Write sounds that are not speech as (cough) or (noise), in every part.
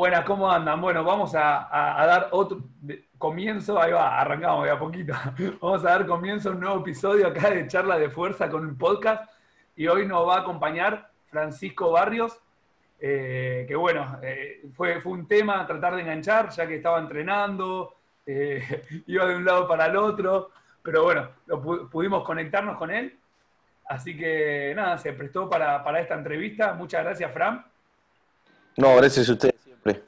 Buenas, ¿cómo andan? Bueno, vamos a, dar otro comienzo, ahí va, arrancamos de a poquito. (laughs) Vamos a dar comienzo a un nuevo episodio acá de Charla de Fuerza con un podcast. Y hoy nos va a acompañar Francisco Barrios, eh, que bueno, eh, fue, fue un tema tratar de enganchar, ya que estaba entrenando, eh, (laughs) iba de un lado para el otro, pero bueno, pudimos conectarnos con él. Así que nada, se prestó para, para esta entrevista. Muchas gracias, Fran. No, gracias a usted siempre.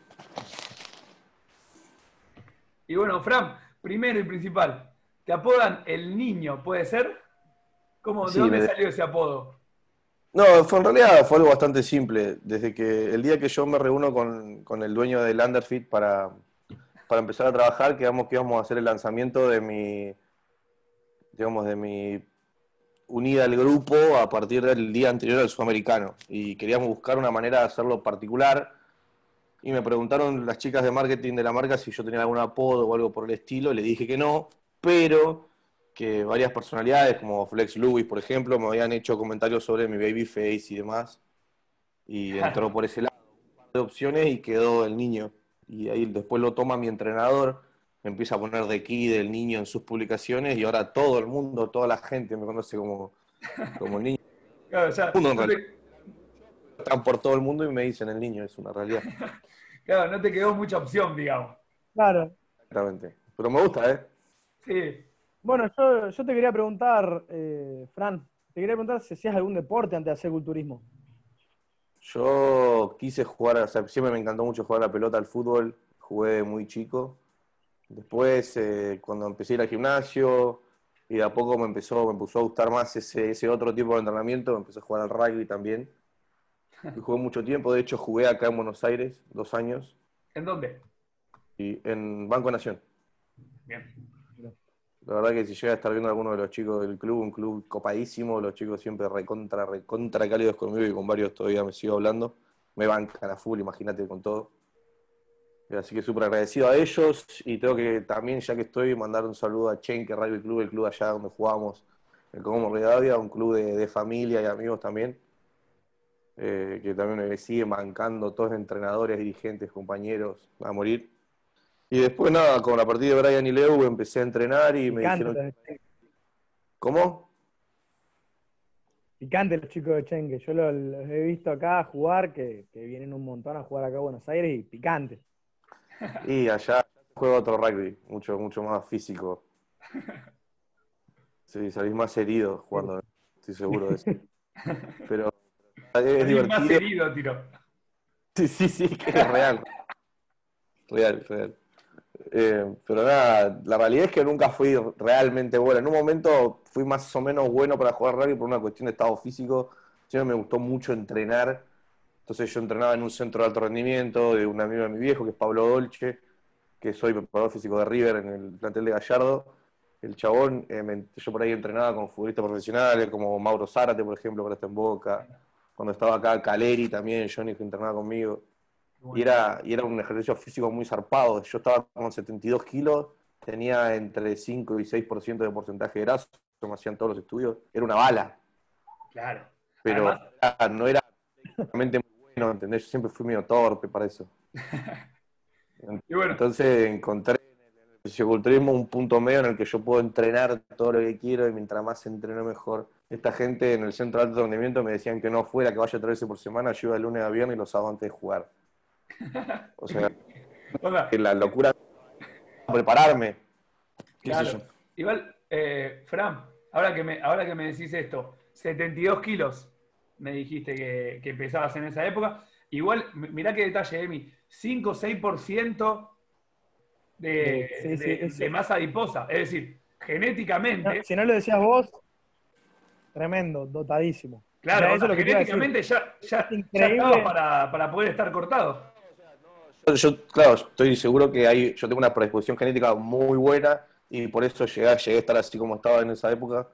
Y bueno, Fran, primero y principal, te apodan el niño, ¿puede ser? ¿Cómo, ¿De dónde salió ese apodo? No, fue en realidad fue algo bastante simple. Desde que el día que yo me reúno con, el dueño del Underfit para, para empezar a trabajar, quedamos que íbamos a hacer el lanzamiento de mi, digamos, de mi unida al grupo a partir del día anterior al sudamericano. Y queríamos buscar una manera de hacerlo particular. Y me preguntaron las chicas de marketing de la marca si yo tenía algún apodo o algo por el estilo. Le dije que no, pero que varias personalidades, como Flex Lewis, por ejemplo, me habían hecho comentarios sobre mi baby face y demás. Y (laughs) entró por ese lado un par de opciones y quedó el niño. Y ahí después lo toma mi entrenador, me empieza a poner de aquí del niño en sus publicaciones y ahora todo el mundo, toda la gente me conoce como, como el niño. (laughs) Claro, ya, Están por todo el mundo y me dicen el niño, es una realidad. (laughs) claro, no te quedó mucha opción, digamos. Claro. Exactamente. Pero me gusta, ¿eh? Sí. Bueno, yo, yo te quería preguntar, eh, Fran, te quería preguntar si hacías algún deporte antes de hacer culturismo. Yo quise jugar, o sea, siempre me encantó mucho jugar la pelota al fútbol, jugué muy chico. Después, eh, cuando empecé a ir al gimnasio, y de a poco me empezó, me empezó a gustar más ese, ese otro tipo de entrenamiento, me empecé a jugar al rugby también. Jugué mucho tiempo, de hecho jugué acá en Buenos Aires, dos años. ¿En dónde? Y en Banco Nación. Bien. La verdad que si llega a estar viendo a alguno de los chicos del club, un club copadísimo, los chicos siempre recontra, recontra cálidos conmigo y con varios todavía me sigo hablando. Me bancan a full, imagínate con todo. Así que súper agradecido a ellos y tengo que también, ya que estoy, mandar un saludo a Chenque Rugby Club, el club allá donde jugamos, el Como Rivadavia, un club de, familia y amigos también, eh, que también me sigue mancando todos los entrenadores, dirigentes, compañeros a morir. Y después nada, con la partida de Brian y Leo empecé a entrenar y me dijeron... ¿Cómo? Picante los chicos de Chenque. Yo los, he visto acá jugar, que, vienen un montón a jugar acá a Buenos Aires y picante. Y allá juego otro rugby, mucho, mucho más físico. (laughs) Sí, salís más herido jugando, estoy seguro de eso. (laughs) Pero es divertido. más herido, tiro. Sí, sí, sí, que es real. (laughs) Real, real. Eh, pero nada, la realidad es que nunca fui realmente bueno. En un momento fui más o menos bueno para jugar rugby por una cuestión de estado físico. Siempre me gustó mucho entrenar. Entonces yo entrenaba en un centro de alto rendimiento de un amigo de mi viejo, que es Pablo Dolce, que soy preparador físico de River en el plantel de Gallardo. El chabón, eh, yo por ahí entrenaba con futbolistas profesionales como Mauro Zárate, por ejemplo, para estar en Boca. Cuando estaba acá, Caleri también, Johnny, que entrenaba conmigo. Y era, y era un ejercicio físico muy zarpado. Yo estaba con 72 kilos, tenía entre 5 y 6% de porcentaje de grasa, como hacían todos los estudios. Era una bala. Claro. Pero no era realmente muy bueno, ¿entendés? Yo siempre fui medio torpe para eso. (laughs) Entonces encontré en el fisiculturismo un punto medio en el que yo puedo entrenar todo lo que quiero y mientras más entreno mejor. Esta gente en el centro de alto rendimiento me decían que no fuera, que vaya tres veces por semana, yo iba de lunes a viernes y los sábados antes de jugar. O sea, (laughs) la locura prepararme. Igual, eh, Fran, ahora que, me, ahora que me decís esto, 72 kilos me dijiste que, que pesabas en esa época. Igual, mirá qué detalle, Emi, 5 o 6% de, de, masa adiposa. Es decir, genéticamente. si no lo decías vos, tremendo, dotadísimo. Claro, eso lo que genéticamente ya, ya, ya, estaba para, para poder estar cortado. Yo, claro, estoy seguro que hay, yo tengo una predisposición genética muy buena y por eso llegué, llegué a estar así como estaba en esa época.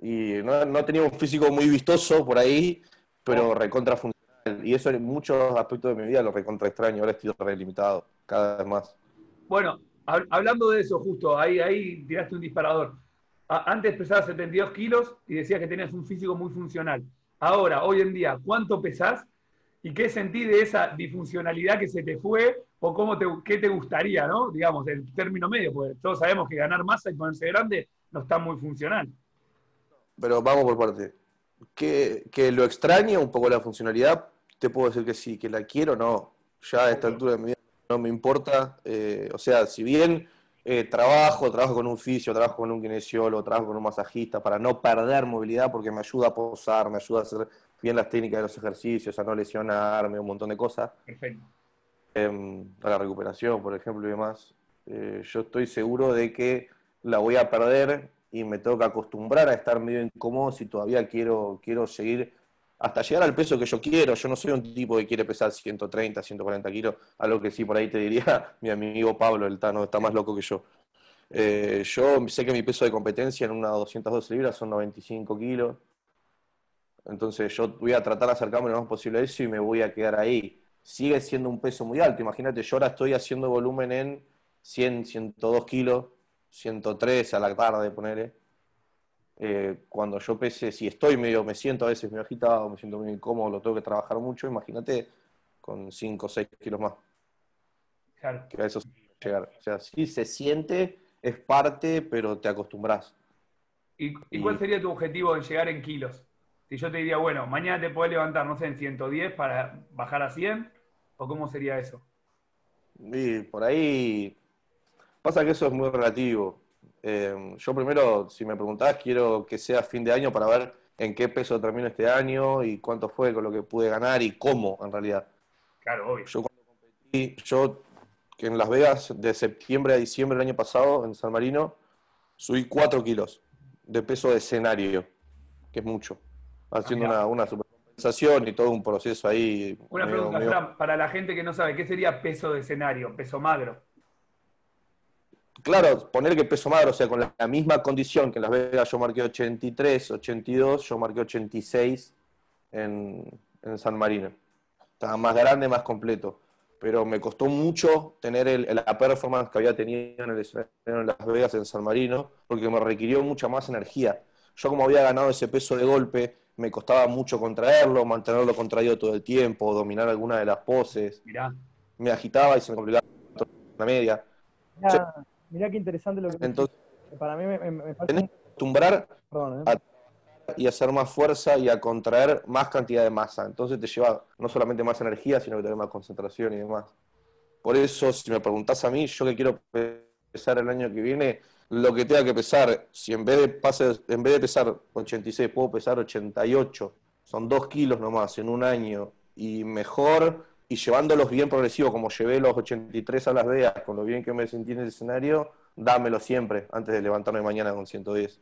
Y no, no tenía un físico muy vistoso por ahí, pero recontra funcional. Y eso en muchos aspectos de mi vida lo recontra extraño. Ahora estoy relimitado cada vez más. Bueno, hablando de eso, justo, ahí, ahí tiraste un disparador. Antes pesabas 72 kilos y decías que tenías un físico muy funcional. Ahora, hoy en día, ¿cuánto pesás ¿Y qué sentís de esa disfuncionalidad que se te fue? ¿O cómo te, qué te gustaría, ¿no? Digamos, el término medio, porque todos sabemos que ganar masa y ponerse grande no está muy funcional. Pero vamos por parte. Que, que lo extraña un poco la funcionalidad, te puedo decir que sí, que la quiero, no. Ya a esta altura de mi vida no me importa. Eh, o sea, si bien eh, trabajo, trabajo con un fisio, trabajo con un kinesiólogo, trabajo con un masajista para no perder movilidad porque me ayuda a posar, me ayuda a hacer bien las técnicas de los ejercicios, a no lesionarme, un montón de cosas. Perfecto. Em, a la recuperación, por ejemplo, y demás. Eh, yo estoy seguro de que la voy a perder y me tengo que acostumbrar a estar medio incómodo si todavía quiero, quiero seguir hasta llegar al peso que yo quiero. Yo no soy un tipo que quiere pesar 130, 140 kilos, algo que sí por ahí te diría (laughs) mi amigo Pablo, el Tano, está más loco que yo. Eh, yo sé que mi peso de competencia en una 212 libras son 95 kilos. Entonces yo voy a tratar de acercarme lo más posible a eso y me voy a quedar ahí. Sigue siendo un peso muy alto. Imagínate, yo ahora estoy haciendo volumen en 100, 102 kilos, 103 a la tarde, ponele. Eh, cuando yo pese, si estoy medio, me siento a veces medio agitado, me siento muy incómodo, lo tengo que trabajar mucho, imagínate con 5 o 6 kilos más. Claro. Que a eso llegar. O sea, sí se siente, es parte, pero te acostumbras. ¿Y, ¿Y, cuál sería tu objetivo en llegar en kilos? Si yo te diría, bueno, mañana te puedes levantar, no sé, en 110 para bajar a 100, ¿o cómo sería eso? Y por ahí pasa que eso es muy relativo. Eh, yo primero, si me preguntás, quiero que sea fin de año para ver en qué peso termino este año y cuánto fue con lo que pude ganar y cómo en realidad. Claro, obvio. Yo cuando competí, yo en Las Vegas, de septiembre a diciembre del año pasado, en San Marino, subí 4 kilos de peso de escenario, que es mucho, haciendo una, una supercompensación y todo un proceso ahí. Una medio- pregunta, medio- Fran, para la gente que no sabe, ¿qué sería peso de escenario, peso magro? Claro, poner que peso magro, o sea, con la, misma condición que en Las Vegas yo marqué 83, 82, yo marqué 86 en, en San Marino. Estaba más grande, más completo. Pero me costó mucho tener el- la performance que había tenido en el escenario en Las Vegas, en San Marino, porque me requirió mucha más energía. Yo como había ganado ese peso de golpe, me costaba mucho contraerlo, mantenerlo contraído todo el tiempo, dominar alguna de las poses. Mirá. Me agitaba y se me complicaba la media. Mirá qué interesante lo que Entonces, Para mí me, me- me parece tenés que acostumbrar perdón, ¿eh? a- y hacer más fuerza y a contraer más cantidad de masa. Entonces te lleva no solamente más energía, sino que tener más concentración y demás. Por eso, si me preguntás a mí, yo que quiero pesar el año que viene, lo que tenga que pesar, si en vez de, pase, en vez de pesar 86, puedo pesar 88, son 2 kilos nomás en un año, y mejor, y llevándolos bien progresivo, como llevé los 83 a Las Vegas, con lo bien que me sentí en el escenario, dámelo siempre, antes de levantarme mañana con 110.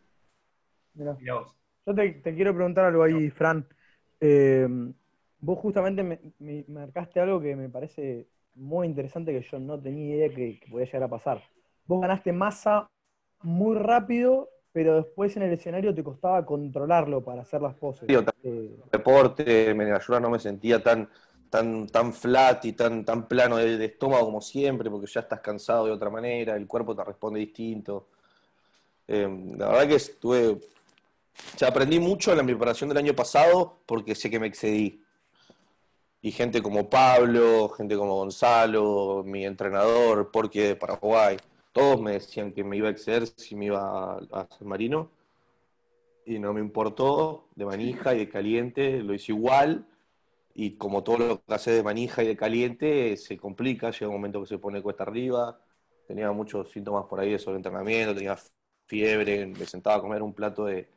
Mirá. Mirá vos. Yo te, te quiero preguntar algo ahí, Fran. Eh, vos justamente me, me marcaste algo que me parece muy interesante que yo no tenía idea que, que podía llegar a pasar. Vos ganaste masa muy rápido, pero después en el escenario te costaba controlarlo para hacer las poses. Sí, Eh, deporte, me ayuda, no me sentía tan, tan, tan flat y tan, tan plano de, estómago como siempre, porque ya estás cansado de otra manera, el cuerpo te responde distinto. Eh, la verdad que estuve, o aprendí mucho en la preparación del año pasado porque sé que me excedí. Y gente como Pablo, gente como Gonzalo, mi entrenador, porque de Paraguay, todos me decían que me iba a exceder si me iba a, a San Marino y no me importó, de manija y de caliente, lo hice igual, y como todo lo que hace de manija y de caliente, se complica, llega un momento que se pone cuesta arriba, tenía muchos síntomas por ahí de sobreentrenamiento, tenía fiebre, me sentaba a comer un plato de,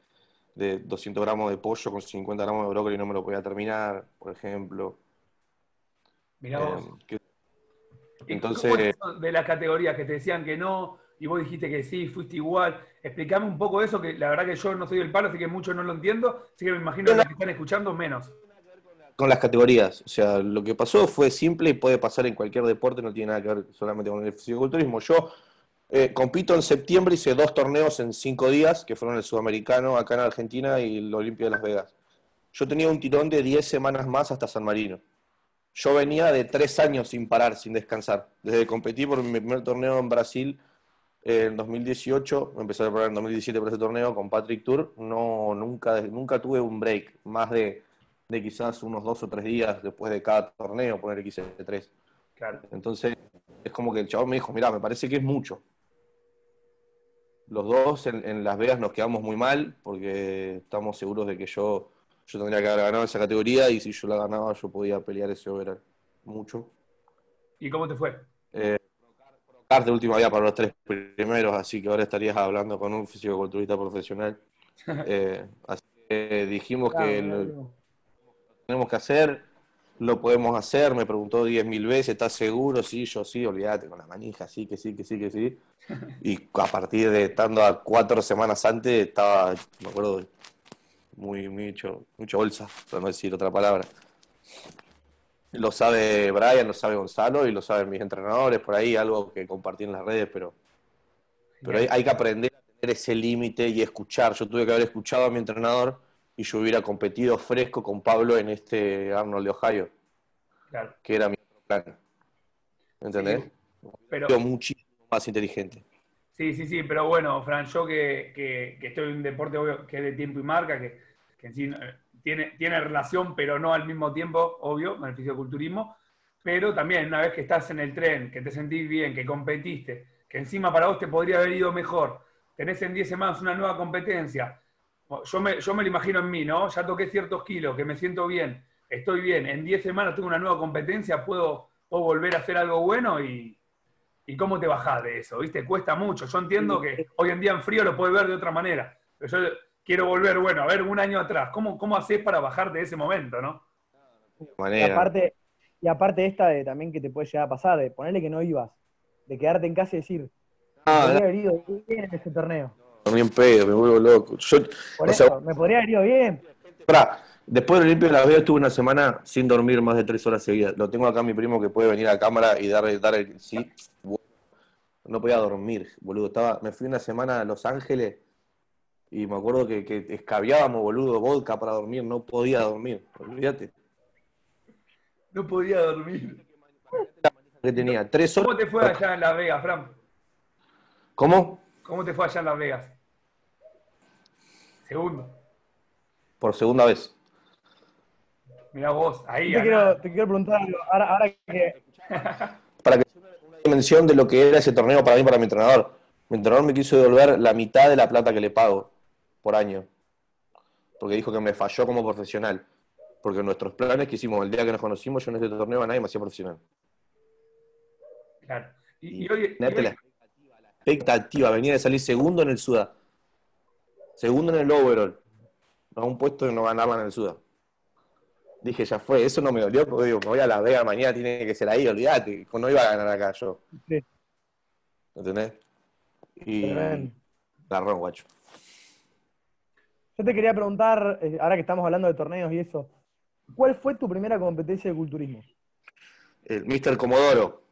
de 200 gramos de pollo con 50 gramos de brócoli y no me lo podía terminar, por ejemplo. Mirá vos. Eh, que- ¿Y entonces- cómo es eso de las categorías que te decían que no y vos dijiste que sí, fuiste igual? Explicame un poco eso, que la verdad que yo no soy del palo, así que mucho no lo entiendo, así que me imagino que los que están escuchando menos. Con las categorías. O sea, lo que pasó fue simple y puede pasar en cualquier deporte, no tiene nada que ver solamente con el fisiculturismo. Yo eh, compito en septiembre, hice dos torneos en cinco días, que fueron el sudamericano acá en Argentina y el Olimpia de Las Vegas. Yo tenía un tirón de 10 semanas más hasta San Marino. Yo venía de tres años sin parar, sin descansar. Desde que competí por mi primer torneo en Brasil eh, en 2018, me empecé a preparar en 2017 por ese torneo con Patrick Tour, no, nunca, nunca tuve un break, más de de quizás unos dos o tres días después de cada torneo, poner XC3. Claro. Entonces, es como que el chabón me dijo, mira, me parece que es mucho. Los dos en, en Las Vegas nos quedamos muy mal porque estamos seguros de que yo, yo tendría que haber ganado esa categoría y si yo la ganaba yo podía pelear ese overall mucho. ¿Y cómo te fue? Procar de última día para los tres primeros, así que ahora estarías hablando con un fisicoculturista profesional. (laughs) Eh, así que dijimos que Claro, tenemos que hacer, lo podemos hacer, me preguntó diez mil veces, ¿estás seguro? Sí, yo sí, olvídate, con la manija, sí, que sí, que sí, que sí. (laughs) Y a partir de estando a cuatro semanas antes, estaba, me acuerdo, muy, mucho, mucho bolsa, para no decir otra palabra. Lo sabe Brian, lo sabe Gonzalo y lo saben mis entrenadores, por ahí algo que compartí en las redes, pero, pero hay, hay que aprender a tener ese límite y escuchar. Yo tuve que haber escuchado a mi entrenador y yo hubiera competido fresco con Pablo en este Arnold de Ohio, Claro. que era mi plan. ¿Entendés? Pero, Sido muchísimo más inteligente. sí, sí, sí, pero bueno, Fran, yo que, que- que estoy en un deporte obvio, que es de tiempo y marca, que, que en sí eh, tiene, tiene relación, pero no al mismo tiempo, obvio, con el fisiculturismo, pero también una vez que estás en el tren, que te sentís bien, que competiste, que encima para vos te podría haber ido mejor, tenés en 10 semanas una nueva competencia, yo me, yo me lo imagino en mí, ¿no? Ya toqué ciertos kilos, que me siento bien, estoy bien, en 10 semanas tengo una nueva competencia, puedo, puedo volver a hacer algo bueno y, y cómo te bajás de eso, ¿viste? Cuesta mucho. Yo entiendo que hoy en día en frío lo puedes ver de otra manera, pero yo quiero volver, bueno, a ver un año atrás, ¿cómo, cómo haces para bajar de ese momento, no? Y manera. aparte, y aparte esta de también que te puede llegar a pasar, de ponerle que no ibas, de quedarte en casa y decir, Ah, me podría haber ido bien en ese torneo. Dormí en pedo, me vuelvo loco. Yo, Por o eso, sea, me podría haber ido bien. pará, después del Olimpio de Las Vegas estuve una semana sin dormir más de tres horas seguidas. Lo tengo acá mi primo que puede venir a cámara y dar, dar el sí. No podía dormir, boludo. Estaba, me fui una semana a Los Ángeles y me acuerdo que, que escabiábamos, boludo, vodka para dormir. No podía dormir, olvídate. No podía dormir. Que tenía tres horas. ¿Cómo te fue allá en Las Vegas, Fran? ¿Cómo? ¿Cómo te fue allá en Las Vegas? Segundo. Por segunda vez. Mirá vos, ahí. Te quiero, te quiero preguntar algo. Ahora, ahora que. (laughs) para que una dimensión de lo que era ese torneo para mí, para mi entrenador. Mi entrenador me quiso devolver la mitad de la plata que le pago por año. Porque dijo que me falló como profesional. Porque nuestros planes que hicimos el día que nos conocimos, yo en este torneo a nadie me hacía profesional. Claro. Y, y hoy, y Imagínate hoy- la expectativa, venía de salir segundo en el Suda. Segundo en el overall. A un puesto que no ganaba en el Suda. Dije, ya fue, eso no me dolió, porque digo, me voy a la Vega mañana, tiene que ser ahí, olvídate, no iba a ganar acá yo. Sí. ¿Entendés? Y garrón, guacho. Yo te quería preguntar, eh, ahora que estamos hablando de torneos y eso, ¿cuál fue tu primera competencia de culturismo? El Mr. Comodoro,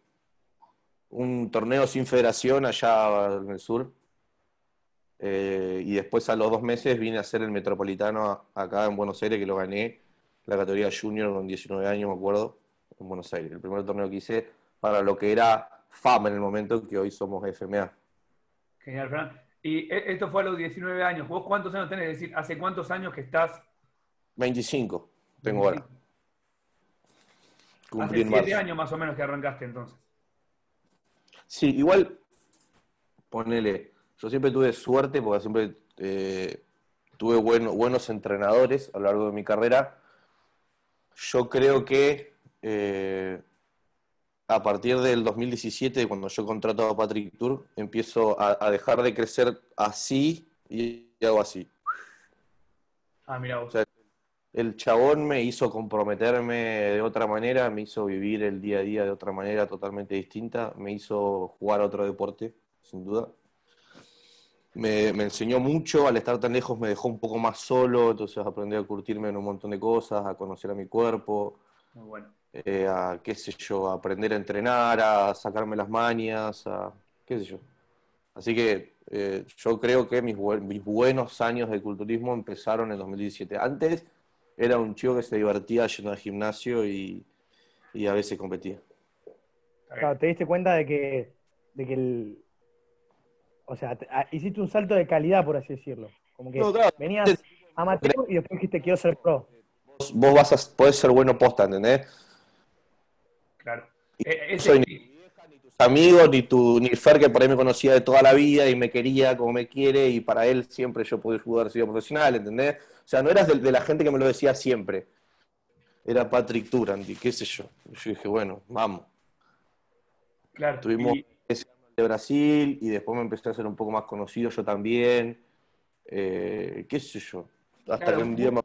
un torneo sin federación allá en el sur. Eh, y después a los dos meses vine a hacer el Metropolitano acá en Buenos Aires, que lo gané, la categoría Junior con 19 años, me acuerdo, en Buenos Aires. El primer torneo que hice para lo que era FAM en el momento, que hoy somos FMA. Genial, Fran. Y e- esto fue a los 19 años. ¿Vos cuántos años tenés? Es decir, ¿hace cuántos años que estás? 25 tengo ahora. Cumplí Hace en 7 marzo. años más o menos que arrancaste entonces. Sí, igual, ponele, yo siempre tuve suerte porque siempre eh, tuve bueno- buenos entrenadores a lo largo de mi carrera. Yo creo que eh, a partir del 2017, cuando yo contrato a Patrick Tour, empiezo a, a dejar de crecer así y hago así. Ah, mira vos. O sea, El chabón me hizo comprometerme de otra manera, me hizo vivir el día a día de otra manera totalmente distinta, me hizo jugar otro deporte, sin duda. Me, me enseñó mucho, al estar tan lejos me dejó un poco más solo, entonces aprendí a curtirme en un montón de cosas, a conocer a mi cuerpo, Muy bueno. eh, a, qué sé yo, a aprender a entrenar, a sacarme las mañas, a qué sé yo. Así que eh, yo creo que mis, mis buenos años de culturismo empezaron en 2017. Antes era un chico que se divertía yendo al gimnasio y, y a veces competía. Claro, te diste cuenta de que, de que el. O sea, te- ah, hiciste un salto de calidad, por así decirlo. Como que No, claro. venías amateur y después dijiste quiero ser pro. vos vas a, podés ser bueno posta, ¿entendés? Claro. Y Eh, ese- soy ni tus amigos, ni tu, ni Fer, que por ahí me conocía de toda la vida y me quería como me quiere, y para él siempre yo pude haber sido profesional, ¿entendés? O sea, no eras de, de la gente que me lo decía siempre. Era Patrick Durant, y qué sé yo. Yo dije, bueno, vamos. claro. Tuvimos Y- ese de Brasil y después me empecé a ser un poco más conocido yo también. Eh, qué sé yo. Hasta Claro, que un día me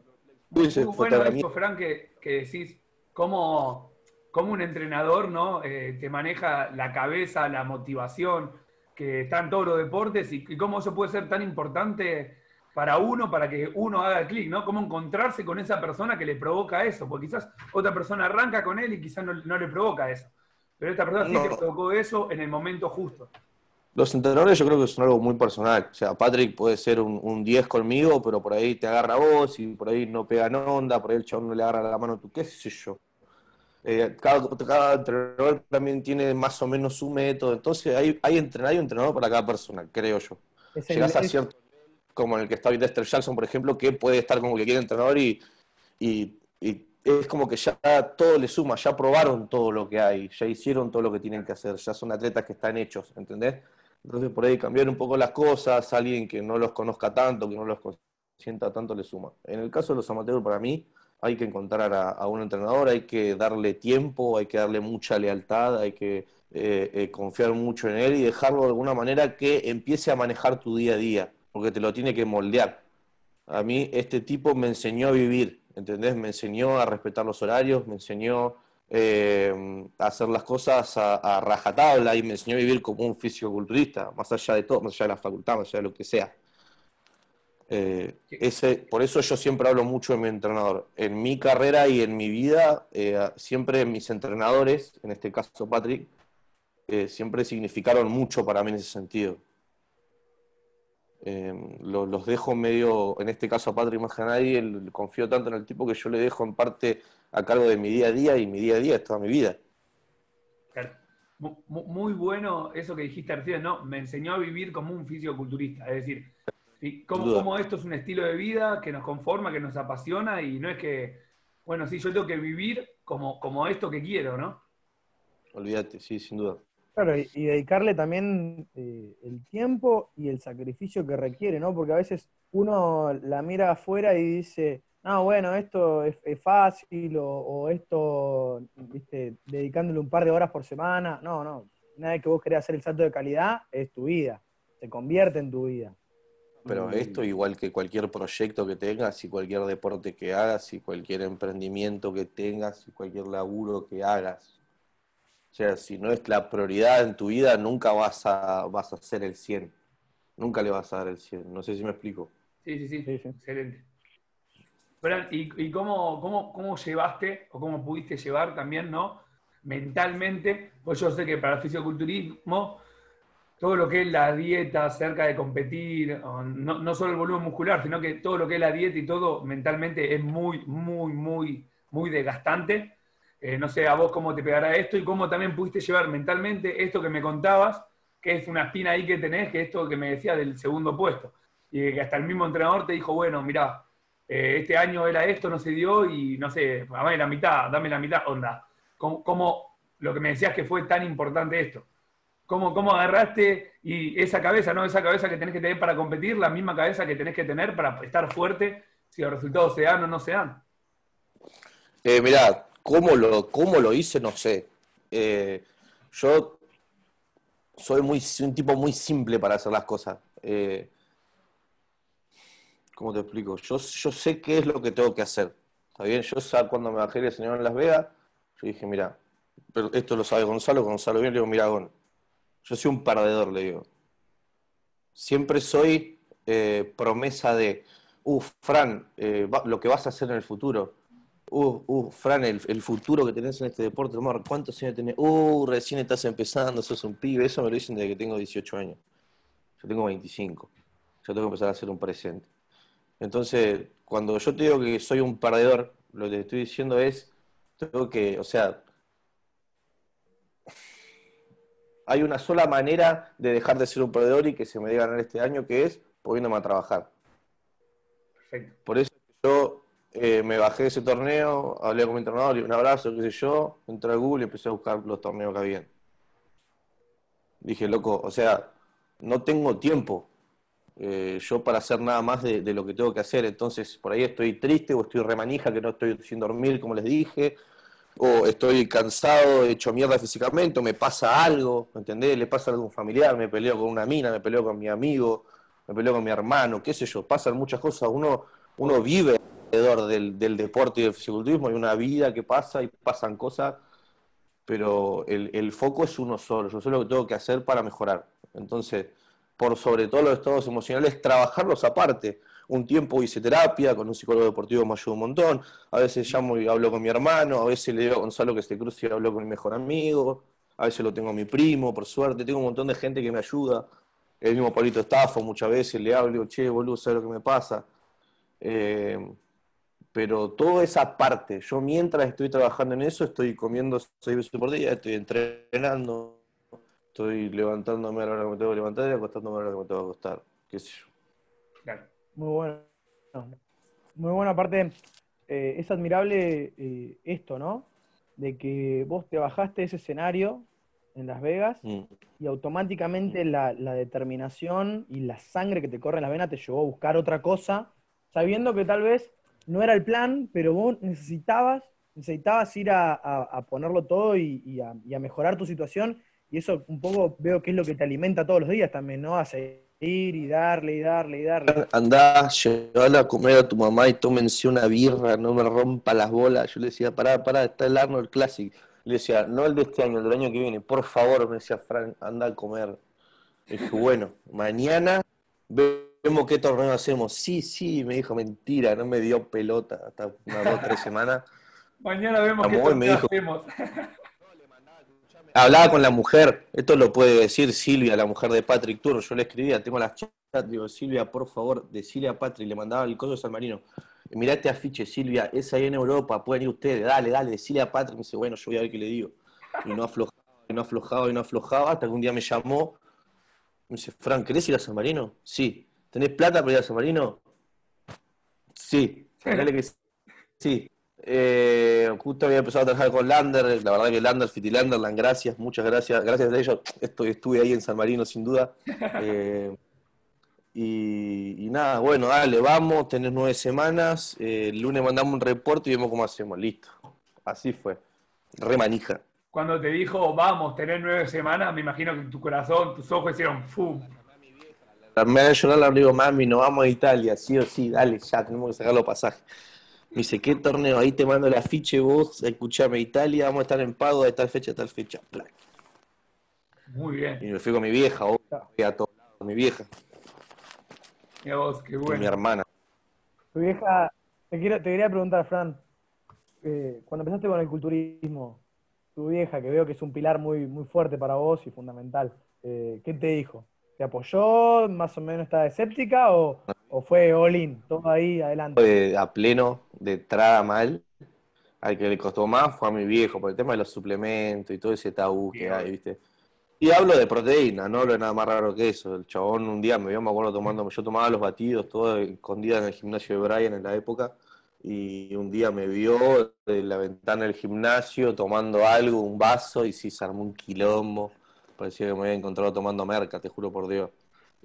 Muy bueno esto, que, que decís cómo, cómo un entrenador ¿no? Eh, te maneja la cabeza, la motivación, que está en todos los deportes y, y cómo eso puede ser tan importante para uno, para que uno haga clic, ¿no? Cómo encontrarse con esa persona que le provoca eso, porque quizás otra persona arranca con él y quizás no, no le provoca eso. Pero esta persona sí No. te provocó eso en el momento justo. Los entrenadores yo creo que son algo muy personal. O sea, Patrick puede ser un, un 10 conmigo, pero por ahí te agarra a vos y por ahí no pegan onda, por ahí el chabón no le agarra la mano a tu, qué sé yo. Eh, cada, cada entrenador también tiene más o menos su método, entonces hay, hay, entrenador, hay un entrenador para cada persona, creo yo. Es el- Llegás a cierto nivel, como en el que está Dexter Jackson, por ejemplo, que puede estar como que quiere entrenador y, y, y es como que ya todo le suma, ya probaron todo lo que hay, ya hicieron todo lo que tienen que hacer, ya son atletas que están hechos, ¿entendés? Entonces por ahí cambiar un poco las cosas, alguien que no los conozca tanto, que no los sienta tanto, le suma. En el caso de los amateurs, para mí, hay que encontrar a, un entrenador, hay que darle tiempo, hay que darle mucha lealtad, hay que eh, eh, confiar mucho en él y dejarlo de alguna manera que empiece a manejar tu día a día, porque te lo tiene que moldear. A mí este tipo me enseñó a vivir, ¿entendés? Me enseñó a respetar los horarios, me enseñó eh, a hacer las cosas a, a rajatabla y me enseñó a vivir como un fisicoculturista, más allá de todo, más allá de la facultad, más allá de lo que sea. Eh, ese, por eso yo siempre hablo mucho de mi entrenador. En mi carrera y en mi vida, eh, siempre mis entrenadores, en este caso Patrick, eh, siempre significaron mucho para mí en ese sentido. Lo- los dejo medio, en este caso Patrick más que nadie, el- confío tanto en el tipo que yo le dejo en parte a cargo de mi día a día y mi día a día es toda mi vida. Muy bueno eso que dijiste recién, ¿no? Me enseñó a vivir como un fisioculturista. Es decir, ¿sí? cómo, cómo esto es un estilo de vida que nos conforma, que nos apasiona y no es que, bueno, sí, yo tengo que vivir como, como esto que quiero, ¿no? Olvídate, sí, sin duda. Claro, y, y dedicarle también eh, el tiempo y el sacrificio que requiere, ¿no? Porque a veces uno la mira afuera y dice, no, bueno, esto es, es fácil, o, o esto, viste, dedicándole un par de horas por semana. No, no. Una vez que vos querés hacer el salto de calidad, es tu vida. Se convierte en tu vida. Pero esto, igual que cualquier proyecto que tengas y cualquier deporte que hagas y cualquier emprendimiento que tengas y cualquier laburo que hagas. O sea, si no es la prioridad en tu vida, nunca vas a, vas a hacer el 100. Nunca le vas a dar el 100. No sé si me explico. Sí, sí, sí, Sí, sí. excelente. Fran, ¿y, y cómo, cómo, cómo llevaste o cómo pudiste llevar también, ¿no? Mentalmente, pues yo sé que para el fisioculturismo, todo lo que es la dieta acerca de competir, no, no solo el volumen muscular, sino que todo lo que es la dieta y todo mentalmente es muy, muy, muy, muy desgastante. Eh, no sé a vos cómo te pegará esto y cómo también pudiste llevar mentalmente esto que me contabas, que es una espina ahí que tenés, que esto que me decía del segundo puesto. Y que hasta el mismo entrenador te dijo, bueno, mirá, eh, este año era esto, no se dio y no sé, dame la mitad, dame la mitad, onda. ¿Cómo, cómo lo que me decías que fue tan importante esto? ¿Cómo, ¿Cómo agarraste y esa cabeza, no? Esa cabeza que tenés que tener para competir, la misma cabeza que tenés que tener para estar fuerte si los resultados se dan o no se dan. Eh, mirá, ¿cómo lo, cómo lo hice? No sé. Eh, yo soy muy, un tipo muy simple para hacer las cosas. Eh, ¿Cómo te explico? Yo, yo sé qué es lo que tengo que hacer. ¿Está bien? Yo cuando me bajé el señor en Las Vegas, yo dije, mira, pero esto lo sabe Gonzalo, Gonzalo bien, le digo, mira, yo soy un perdedor, le digo. Siempre soy eh, promesa de, uff, Fran, eh, lo que vas a hacer en el futuro. Uh, uh, Fran, el, el futuro que tenés en este deporte, Omar, ¿cuántos años tenés? Uh, recién estás empezando, sos un pibe. Eso me lo dicen desde que tengo 18 años. Yo tengo 25. Yo tengo que empezar a hacer un presente. Entonces, cuando yo te digo que soy un perdedor, lo que te estoy diciendo es, tengo que, o sea, hay una sola manera de dejar de ser un perdedor y que se me dé ganar este año, que es poniéndome a trabajar. Perfecto. Por eso yo, eh, me bajé de ese torneo, hablé con mi entrenador, y un abrazo, qué sé yo, entré a Google y empecé a buscar los torneos que habían. Dije, loco, o sea, no tengo tiempo eh, yo para hacer nada más de, de, lo que tengo que hacer. Entonces, por ahí estoy triste o estoy remanija, que no estoy sin dormir, como les dije, o estoy cansado, hecho mierda físicamente, o me pasa algo, ¿me entendés? Le pasa a algún familiar, me peleo con una mina, me peleo con mi amigo, me peleo con mi hermano, qué sé yo, pasan muchas cosas. Uno, uno vive alrededor del, del deporte y del fisiculturismo, hay una vida que pasa y pasan cosas, pero el, el foco es uno solo, yo sé lo que tengo que hacer para mejorar. Entonces, por sobre todo los estados emocionales, trabajarlos aparte. Un tiempo hice terapia, con un psicólogo deportivo me ayudó un montón, a veces llamo y hablo con mi hermano, a veces le digo a Gonzalo que se cruce y hablo con mi mejor amigo, a veces lo tengo a mi primo, por suerte, tengo un montón de gente que me ayuda. El mismo Paulito Estafo, muchas veces le hablo, che, boludo, ¿sabes lo que me pasa? Eh, pero toda esa parte, yo mientras estoy trabajando en eso, estoy comiendo seis veces por día, estoy entrenando, estoy levantándome a la hora que me tengo que levantar y acostándome a la hora que me tengo que acostar, qué sé yo. Claro. Muy bueno. Muy buena parte. Eh, es admirable eh, esto, ¿no? De que vos te bajaste ese escenario en Las Vegas Mm. y automáticamente la, la determinación y la sangre que te corre en las venas te llevó a buscar otra cosa, sabiendo que tal vez no era el plan, pero vos necesitabas, necesitabas ir a, a- a ponerlo todo y, y a, y a mejorar tu situación. Y eso un poco veo que es lo que te alimenta todos los días también, ¿no? A seguir y darle y darle y darle. Andá, llevala a comer a tu mamá y tómense una birra, no me rompa las bolas. Yo le decía, pará, pará, está el Arnold Classic. Le decía, no el de este año, el del año que viene, por favor, me decía Frank, anda a comer. Le dije, bueno, mañana vemos qué torneo hacemos. Sí, sí, me dijo, mentira, no me dio pelota hasta unas dos, tres semanas. (laughs) Mañana vemos qué me torneo dijo- hacemos. (laughs) Hablaba con la mujer, esto lo puede decir Silvia, la mujer de Patrick Tour. Yo le escribía, tengo las chats, digo, Silvia, por favor, decile a Patrick, le mandaba el coso de San Marino. Mirá este afiche, Silvia, es ahí en Europa, pueden ir ustedes, dale, dale, decile a Patrick. Me dice, bueno, yo voy a ver qué le digo. Y no aflojaba, y no aflojaba, y no aflojaba, hasta que un día me llamó. Me dice, Frank, ¿querés ir a San Marino? Sí. ¿Tenés plata para ir a San Marino? Sí. Dale que sí. Eh, justo había empezado a trabajar con Lander, la verdad que Lander, Fit y Landerland, gracias, muchas gracias, gracias a ellos, estoy, estuve ahí en San Marino sin duda. (laughs) Eh, y, y nada, bueno, dale, vamos, tenés nueve semanas, eh, el lunes mandamos un reporte y vemos cómo hacemos, listo. Así fue, re manija. Cuando te dijo, vamos, tener nueve semanas, me imagino que tu corazón, tus ojos hicieron ¡fum! Me a llorar, le digo, mami, nos vamos a Italia, sí o sí, dale, ya, tenemos que sacar los pasajes. Me dice, ¿qué torneo? Ahí te mando el afiche vos, escuchame, Italia, vamos a estar en pago de tal fecha a tal fecha. Plac. Muy bien. Y me fui con mi vieja, obvio, fui a todos lados con mi vieja Mira vos, qué y mi bueno. hermana. Tu vieja, te, quiero, te quería preguntar, Fran, eh, cuando empezaste con el culturismo, tu vieja, que veo que es un pilar muy, muy fuerte para vos y fundamental, eh, ¿qué te dijo? ¿Te apoyó? ¿Más o menos estaba escéptica? ¿O, o fue all in? Todo ahí, adelante. Fue a pleno, de entrada mal. Al que le costó más fue a mi viejo, por el tema de los suplementos y todo ese tabú que hay, ¿viste? Y hablo de proteína, no hablo de nada más raro que eso. El chabón un día me vio, me acuerdo tomando, yo tomaba los batidos, todo escondida en el gimnasio de Brian en la época, y un día me vio de la ventana del gimnasio tomando algo, un vaso, y sí, se armó un quilombo. Parecía que me había encontrado tomando merca, te juro por Dios.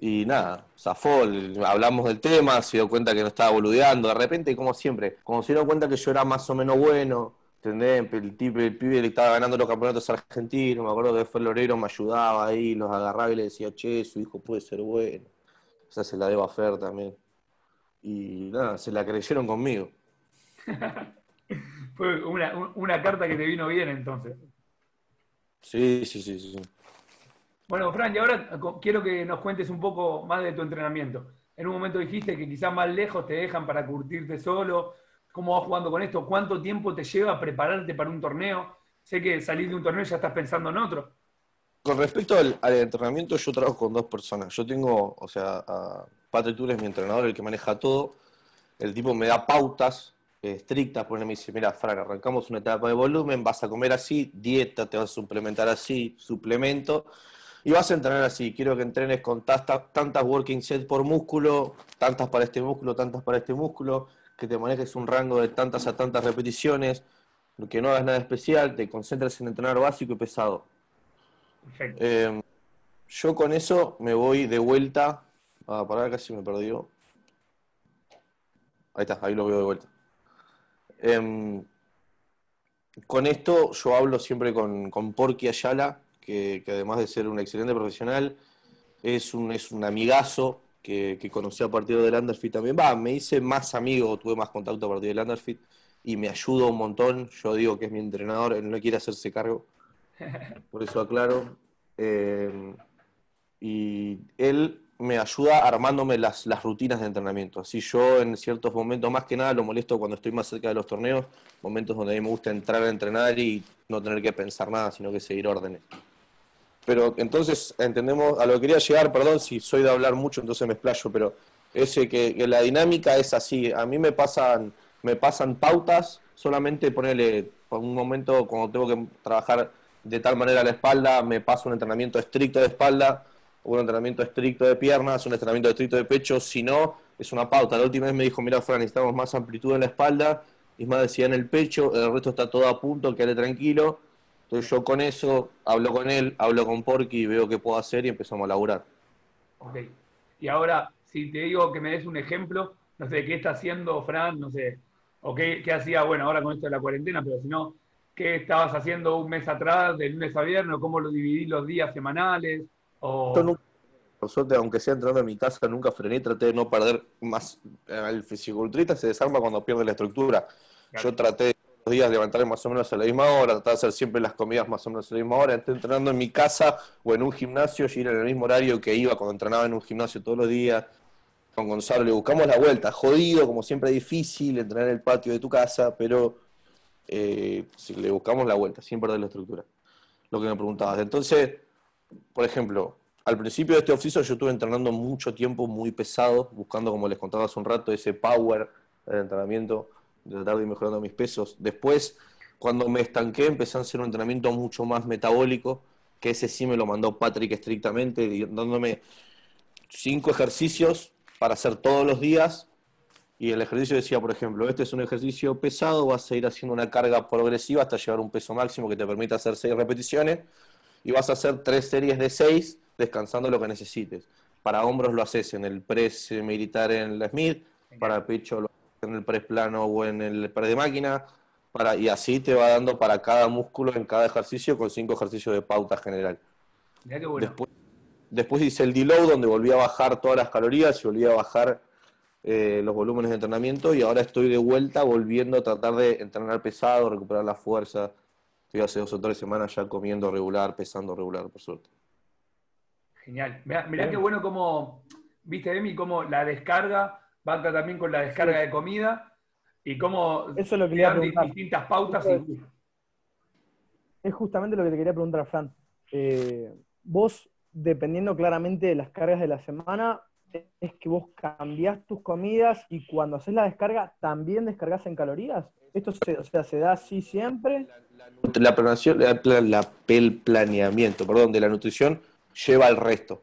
Y nada, zafó, hablamos del tema, se dio cuenta que no estaba boludeando, de repente, como siempre, como se dio cuenta que yo era más o menos bueno, ¿entendés? El, tipo, el pibe le estaba ganando los campeonatos argentinos, me acuerdo que fue Loreiro, me ayudaba ahí, los agarraba y le decía, che, su hijo puede ser bueno. Esa se la debo a Fer también. Y nada, se la creyeron conmigo. (laughs) Fue una, un- una carta que te vino bien entonces. Sí, sí, sí, sí. Bueno, Fran, y ahora quiero que nos cuentes un poco más de tu entrenamiento. En un momento dijiste que quizás más lejos te dejan para curtirte solo. ¿Cómo vas jugando con esto? ¿Cuánto tiempo te lleva prepararte para un torneo? Sé que salir de un torneo ya estás pensando en otro. Con respecto al, entrenamiento, yo trabajo con dos personas. Yo tengo, o sea, a Patrick Tour es mi entrenador, el que maneja todo. El tipo me da pautas eh, estrictas, porque me dice, mira, Fran, arrancamos una etapa de volumen, vas a comer así, dieta, te vas a suplementar así, suplemento, y vas a entrenar así. Quiero que entrenes con tantas, tantas working sets por músculo, tantas para este músculo, tantas para este músculo. que te manejes un rango de tantas a tantas repeticiones, que no hagas nada especial, te concentres en entrenar básico y pesado. Perfecto. Eh, yo con eso me voy de vuelta. Ah, pará, casi me perdió. Ahí está, ahí lo veo de vuelta. Em, con esto yo hablo siempre con, con Porky Ayala, que, que además de ser un excelente profesional, es un, es un amigazo que, que conocí a partir del Underfit también. Va, me hice más amigo, tuve más contacto a partir del Underfit y me ayuda un montón. Yo digo que es mi entrenador, él no quiere hacerse cargo, (laughs) por eso aclaro. Eh, y él me ayuda armándome las, las rutinas de entrenamiento. Así yo en ciertos momentos, más que nada lo molesto cuando estoy más cerca de los torneos, momentos donde a mí me gusta entrar a entrenar y no tener que pensar nada, sino que seguir órdenes. Pero entonces entendemos, a lo que quería llegar, perdón si soy de hablar mucho, entonces me explayo, pero ese que, la dinámica es así. A mí me pasan, me pasan pautas, solamente ponerle por un momento cuando tengo que trabajar de tal manera la espalda, me paso un entrenamiento estricto de espalda, un entrenamiento estricto de piernas, un entrenamiento estricto de pecho, si no, es una pauta. La última vez me dijo, mira, Fran, necesitamos más amplitud en la espalda, Isma decía en el pecho, el resto está todo a punto, quédate tranquilo. Entonces yo con eso hablo con él, hablo con Porky, veo qué puedo hacer y empezamos a laburar. Ok. Y ahora, si te digo que me des un ejemplo, no sé, ¿qué está haciendo Fran? No sé, o qué, qué hacía, bueno, ahora con esto de la cuarentena, pero si no, ¿qué estabas haciendo un mes atrás, de lunes a viernes? o ¿Cómo lo dividí los días semanales? O... Yo nunca, por suerte, aunque sea entrando en mi casa, nunca frené, traté de no perder más. El fisiculturista se desarma cuando pierde la estructura. Claro. Yo traté días levantarme más o menos a la misma hora, tratar de hacer siempre las comidas más o menos a la misma hora, esté entrenando en mi casa o en un gimnasio, y ir en el mismo horario que iba cuando entrenaba en un gimnasio todos los días. Con Gonzalo le buscamos la vuelta, jodido, como siempre difícil, entrenar en el patio de tu casa, pero eh, le buscamos la vuelta, sin perder la estructura. Lo que me preguntabas. Entonces, por ejemplo, al principio de este oficio yo estuve entrenando mucho tiempo, muy pesado, buscando, como les contaba hace un rato, ese power del entrenamiento, de tratar de ir mejorando mis pesos. Después, cuando me estanqué, empecé a hacer un entrenamiento mucho más metabólico, que ese sí me lo mandó Patrick estrictamente, dándome cinco ejercicios para hacer todos los días. Y el ejercicio decía, por ejemplo, este es un ejercicio pesado, vas a ir haciendo una carga progresiva hasta llegar a un peso máximo que te permita hacer seis repeticiones y vas a hacer tres series de seis descansando lo que necesites. Para hombros lo haces en el press eh, militar en la Smith, para pecho lo haces en el press plano o en el press de máquina, para, y así te va dando para cada músculo en cada ejercicio con cinco ejercicios de pauta general. Mirá qué bueno. Después, después hice el deload donde volví a bajar todas las calorías y volví a bajar eh, los volúmenes de entrenamiento y ahora estoy de vuelta volviendo a tratar de entrenar pesado, recuperar la fuerza. Estoy hace dos o tres semanas ya comiendo regular, pesando regular, por suerte. Genial. Mirá, mirá qué bueno cómo, viste, Emi, cómo la descarga va también con la descarga de comida y cómo Eso es lo que preguntar. distintas pautas. Eso y- Es justamente lo que te quería preguntar, Fran. Eh, vos, dependiendo claramente de las cargas de la semana, es que vos cambiás tus comidas y cuando haces la descarga, ¿también descargas en calorías? ¿Esto se, o sea, se da así siempre? La planeación, la- la- la- el planeamiento, perdón, de la nutrición lleva el resto.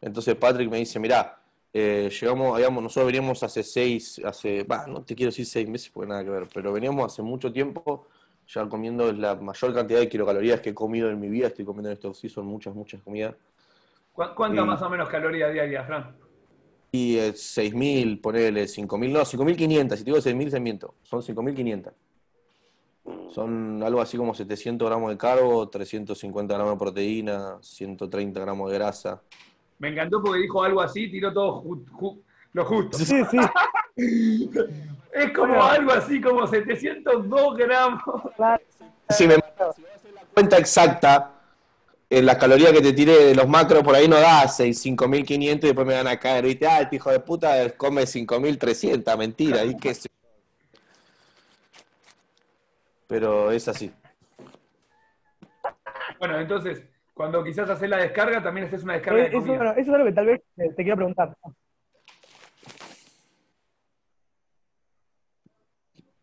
Entonces Patrick me dice, mirá, eh, llegamos, habíamos, nosotros veníamos hace seis, hace, bah, no te quiero decir seis meses porque nada que ver, pero veníamos hace mucho tiempo ya comiendo la mayor cantidad de kilocalorías que he comido en mi vida, estoy comiendo en estos sí son muchas, muchas comidas. ¿Cu- ¿Cuántas más o menos calorías diarias, Fran? Y eh, 6.000, ponele 5.000, no, 5.500, si te digo 6.000 se miento, son 5.500. Son algo así como 700 gramos de carbo, 350 gramos de proteína, 130 gramos de grasa. Me encantó porque dijo algo así, tiró todo ju- ju- lo justo. Sí, sí. (laughs) Es como Bueno. algo así como 702 gramos. claro. Si me mandas la cuenta exacta, en las calorías que te tiré de los macros por ahí no da 6, 5.500 y después me van a caer, ¿viste? Ah, este hijo de puta come 5.300, mentira, y qué sé. Pero es así. Bueno, entonces, cuando quizás haces la descarga, también haces una descarga Eh, de comida. eso es algo que tal vez eh, te quiero preguntar.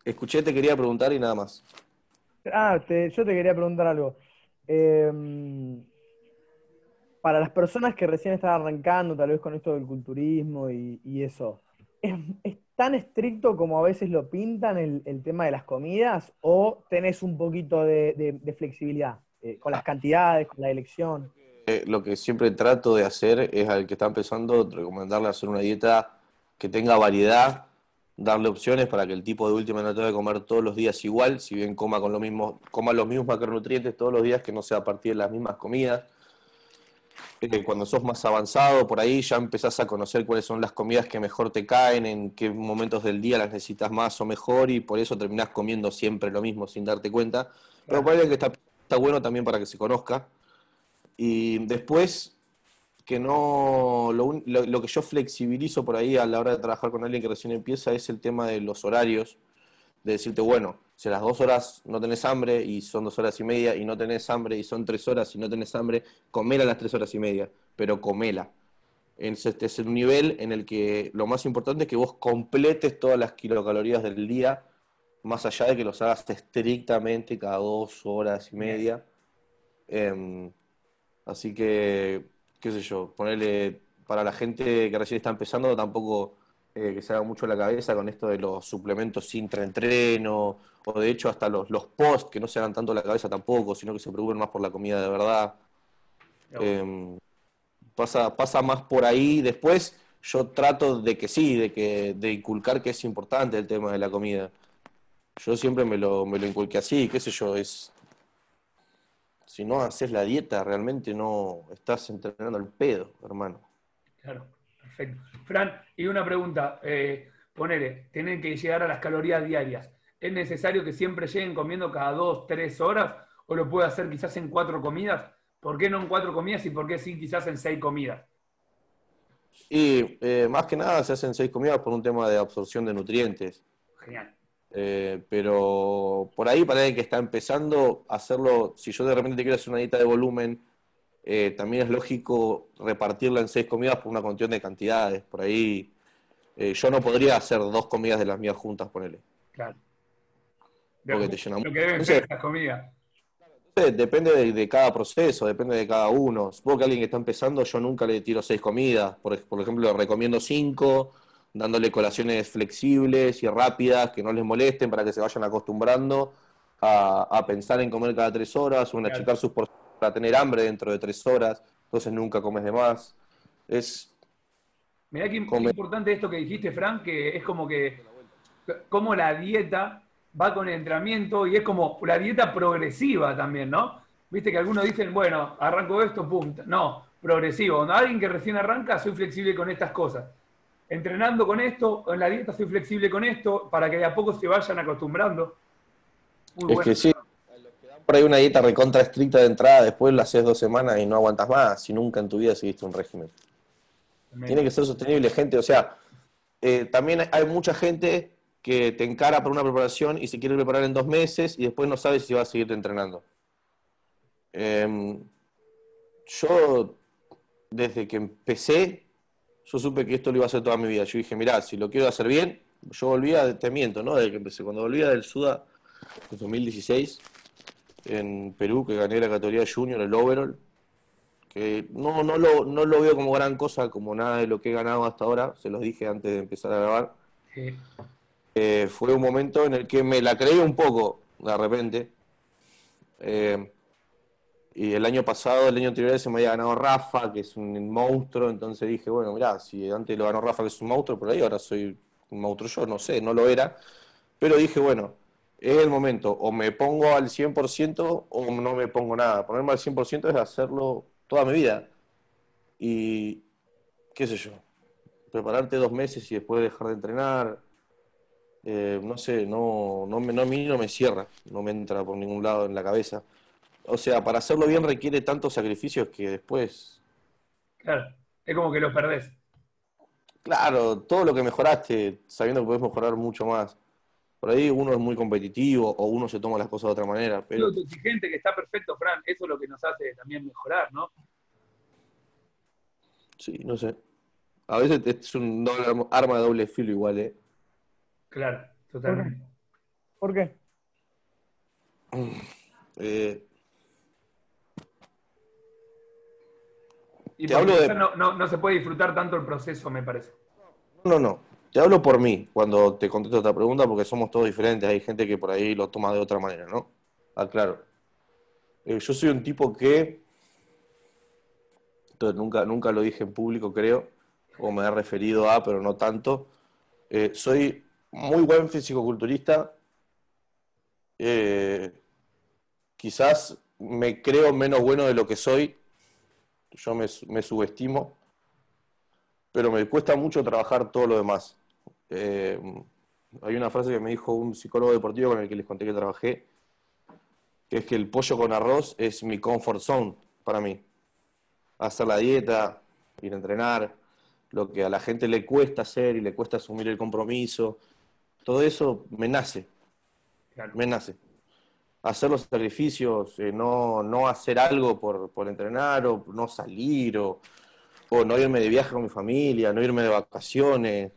Escuché, te quería preguntar y nada más. Ah, te- yo te quería preguntar algo. Eh, para las personas que recién están arrancando, tal vez con esto del culturismo y, y eso, ¿es, es tan estricto como a veces lo pintan el, el tema de las comidas o tenés un poquito de, de- de flexibilidad eh, con las cantidades, con la elección? Eh, Lo que siempre trato de hacer es al que está empezando, recomendarle hacer una dieta que tenga variedad, darle opciones para que el tipo de última no tenga que comer todos los días igual, si bien coma con lo mismo, coma los mismos macronutrientes todos los días, que no sea a partir de las mismas comidas. Eh, cuando sos más avanzado por ahí ya empezás a conocer cuáles son las comidas que mejor te caen, en qué momentos del día las necesitas más o mejor y por eso terminás comiendo siempre lo mismo sin darte cuenta. Pero por ahí que está, está bueno también para que se conozca. Y después, que no. Lo, lo- lo que yo flexibilizo por ahí a la hora de trabajar con alguien que recién empieza es el tema de los horarios. De decirte, bueno, si a las dos horas no tenés hambre y son dos horas y media y no tenés hambre y son tres horas y no tenés hambre, comela las tres horas y media, pero comela. Es- Este es un nivel en el que lo más importante es que vos completes todas las kilocalorías del día, más allá de que los hagas estrictamente cada dos horas y media. Em, así que, qué sé yo, ponerle para la gente que recién está empezando, tampoco eh, que se haga mucho la cabeza con esto de los suplementos intraentreno, o de hecho hasta los, los post, que no se hagan tanto la cabeza tampoco, sino que se preocupen más por la comida de verdad. Em, pasa, pasa más por ahí. Después yo trato de que sí, de que de inculcar que es importante el tema de la comida. Yo siempre me lo, me lo inculqué así, qué sé yo, es... Si no haces la dieta, realmente no estás entrenando al pedo, hermano. Claro, perfecto. Fran, y una pregunta. Eh, ponele, tienen que llegar a las calorías diarias. ¿Es necesario que siempre lleguen comiendo cada dos, tres horas? ¿O lo puede hacer quizás en cuatro comidas? ¿Por qué no en cuatro comidas y por qué sí quizás en seis comidas? Y eh, más que nada se hacen seis comidas por un tema de absorción de nutrientes. Genial. Eh, pero por ahí, para alguien que está empezando, hacerlo, si yo de repente te quiero hacer una dieta de volumen, eh, también es lógico repartirla en seis comidas por una cuestión de cantidades. Por ahí, eh, yo no podría hacer dos comidas de las mías juntas, ponele. Claro. Porque te llena Lo mucho. que deben ser las comidas. Entonces, depende de, de cada proceso, depende de cada uno. Supongo que alguien que está empezando, yo nunca le tiro seis comidas. Por, por ejemplo, le recomiendo cinco, dándole colaciones flexibles y rápidas, que no les molesten para que se vayan acostumbrando a, a pensar en comer cada tres horas o en achicar sus porciones para tener hambre dentro de tres horas. Entonces nunca comes de más. Es Mirá qué, importante esto que dijiste, Frank, que es como que como la dieta va con el entrenamiento y es como la dieta progresiva también, ¿no? Viste que algunos dicen, bueno, arranco esto, pum. No, progresivo. Cuando alguien que recién arranca, soy flexible con estas cosas. Entrenando con esto, en la dieta soy flexible con esto, para que de a poco se vayan acostumbrando. Muy Es bueno. que sí, por ahí una dieta recontra estricta de entrada, después la haces dos semanas y no aguantas más, si nunca en tu vida seguiste un régimen. Tiene que ser sostenible, gente. O sea, eh, también hay mucha gente que te encara por una preparación y se quiere preparar en dos meses y después no sabe si va a seguir entrenando. Em, yo, desde que empecé, yo supe que esto lo iba a hacer toda mi vida. Yo dije, mirá, si lo quiero hacer bien, yo volvía, te miento, ¿no? Desde que empecé, cuando volvía del SUDA en 2016, en Perú, que gané la categoría junior, el overall, que no, no, lo, no lo veo como gran cosa, como nada de lo que he ganado hasta ahora, se los dije antes de empezar a grabar. Sí. Eh, fue un momento en el que me la creí un poco, de repente. Eh, y el año pasado, el año anterior, se me había ganado Rafa, que es un monstruo, entonces dije, bueno, mirá, si antes lo ganó Rafa, que es un monstruo, por ahí ahora soy un monstruo yo, no sé, no lo era. Pero dije, bueno, es el momento, o me pongo al 100% o no me pongo nada. Ponerme al 100% es hacerlo toda mi vida. Y, qué sé yo, prepararte dos meses y después dejar de entrenar, eh, no sé, no, no, no, a mí no me cierra, no me entra por ningún lado en la cabeza. O sea, para hacerlo bien requiere tantos sacrificios que después, Claro. Es como que lo perdés. claro, todo lo que mejoraste, sabiendo que podés mejorar mucho más. Por ahí uno es muy competitivo o uno se toma las cosas de otra manera, pero Pero exigente que está perfecto, Fran. Eso es lo que nos hace también mejorar, ¿no? sí, no sé. A veces es un doble arma- arma de doble filo igual, ¿eh? Claro, totalmente. ¿Por qué? Eh, Y Te hablo de- no, no, no se puede disfrutar tanto el proceso, me parece. No, no. te hablo por mí cuando te contesto esta pregunta porque somos todos diferentes. Hay gente que por ahí lo toma de otra manera, ¿no? Aclaro. Eh, yo soy un tipo que, entonces nunca, nunca lo dije en público, creo, o me he referido a, pero no tanto. Eh, soy muy buen fisicoculturista. Eh, quizás me creo menos bueno de lo que soy. Yo me, me subestimo pero me cuesta mucho trabajar todo lo demás. Eh, hay una frase que me dijo un psicólogo deportivo con el que les conté que trabajé, que es que el pollo con arroz es mi comfort zone para mí. Hacer la dieta, ir a entrenar, lo que a la gente le cuesta hacer y le cuesta asumir el compromiso, todo eso me nace, me nace. Hacer los sacrificios, eh, no, no hacer algo por, por entrenar o no salir o o no irme de viaje con mi familia, no irme de vacaciones,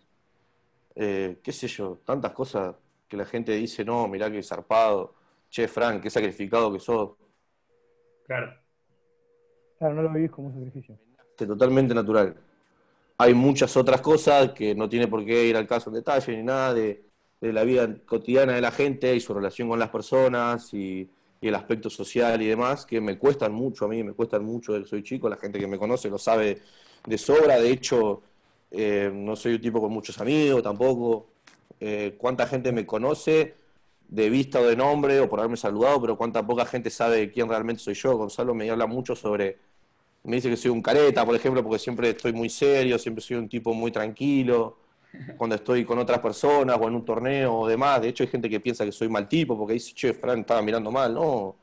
eh, qué sé yo, tantas cosas que la gente dice, no, mirá qué zarpado, che, Frank, qué sacrificado que sos. Claro. Claro, no lo vivís como un sacrificio. Totalmente natural. Hay muchas otras cosas que no tiene por qué ir al caso en detalle ni nada de, de la vida cotidiana de la gente y su relación con las personas y el aspecto social y demás, que me cuestan mucho a mí, me cuestan mucho, soy chico, la gente que me conoce lo sabe de sobra, de hecho, eh, no soy un tipo con muchos amigos tampoco, eh, cuánta gente me conoce de vista o de nombre o por haberme saludado, pero cuánta poca gente sabe quién realmente soy yo. Gonzalo me habla mucho sobre, me dice que soy un careta, por ejemplo, porque siempre estoy muy serio, siempre soy un tipo muy tranquilo cuando estoy con otras personas o en un torneo o demás. De hecho, hay gente que piensa que soy mal tipo porque dice, che, Fran estaba mirando mal. No,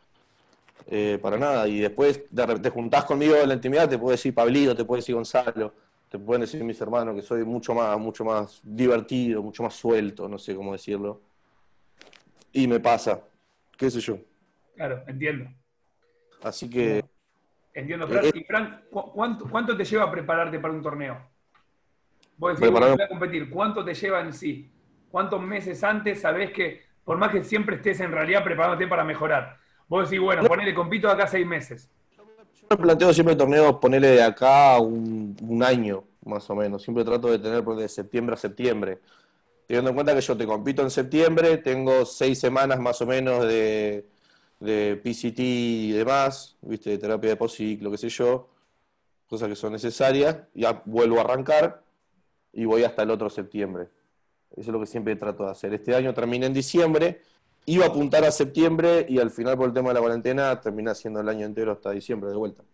eh, para nada. Y después te juntás conmigo en la intimidad, te puedo decir Pablito, te puedo decir Gonzalo, te pueden decir mis hermanos que soy mucho más, mucho más divertido, mucho más suelto, no sé cómo decirlo. Y me pasa, qué sé yo. Claro, entiendo. Así que... Entiendo, Fran. ¿Y Fran, cuánto, cuánto te lleva a prepararte para un torneo? Vos decís, voy a competir, ¿cuánto te lleva en sí? ¿Cuántos meses antes sabés que, por más que siempre estés en realidad preparándote para mejorar? Vos decís, bueno, ponele, compito acá seis meses. Yo me planteo siempre torneos, ponerle de acá un, año, más o menos. Siempre trato de tener de septiembre a septiembre. Teniendo en cuenta que yo te compito en septiembre, tengo seis semanas más o menos de, de PCT y demás, ¿viste? de terapia de post-ciclo, qué sé yo, cosas que son necesarias. Ya vuelvo a arrancar y voy hasta el otro septiembre. Eso es lo que siempre trato de hacer. Este año terminé en diciembre, iba a apuntar a septiembre y al final por el tema de la cuarentena terminé haciendo el año entero hasta diciembre de vuelta.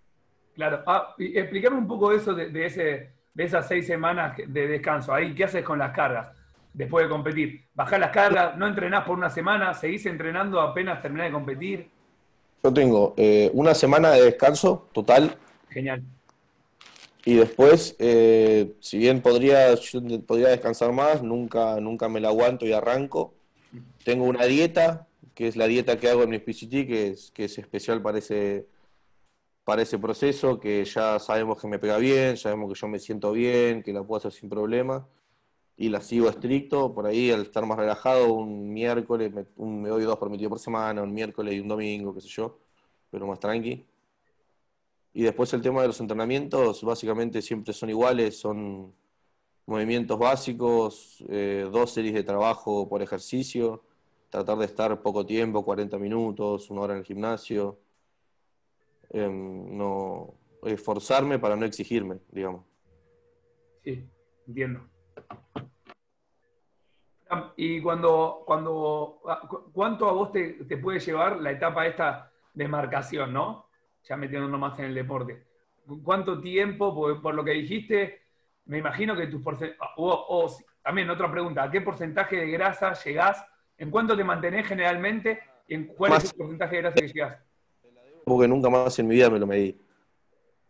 Claro, ah, explícame un poco eso de, ese, de esas seis semanas de descanso. Ahí, ¿qué haces con las cargas después de competir? ¿Bajás las cargas? ¿No entrenás por una semana? ¿Seguís entrenando apenas terminás de competir? Yo tengo eh, una semana de descanso total. Genial. Y después, eh, si bien podría, podría descansar más, nunca, nunca me la aguanto y arranco. Tengo una dieta, que es la dieta que hago en mi PCT, que es, que es especial para ese, para ese proceso, que ya sabemos que me pega bien, sabemos que yo me siento bien, que la puedo hacer sin problema. Y la sigo estricto, por ahí al estar más relajado, un miércoles, me, me doy dos permitidos por semana, un miércoles y un domingo, qué sé yo, pero más tranqui. Y después el tema de los entrenamientos, básicamente siempre son iguales, son movimientos básicos, eh, dos series de trabajo por ejercicio, tratar de estar poco tiempo, 40 minutos, una hora en el gimnasio, em, no esforzarme para no exigirme, digamos. Sí, entiendo. Y cuando, cuando, ¿cuánto a vos te, te puede llevar la etapa esta de marcación, no? Ya metiéndonos más en el deporte. ¿Cuánto tiempo, por, lo que dijiste, me imagino que tus porcentajes, o, también otra pregunta, ¿a qué porcentaje de grasa llegás? ¿En cuánto te mantenés generalmente? ¿Y en cuál es el porcentaje de grasa que llegás? Porque nunca más en mi vida me lo medí.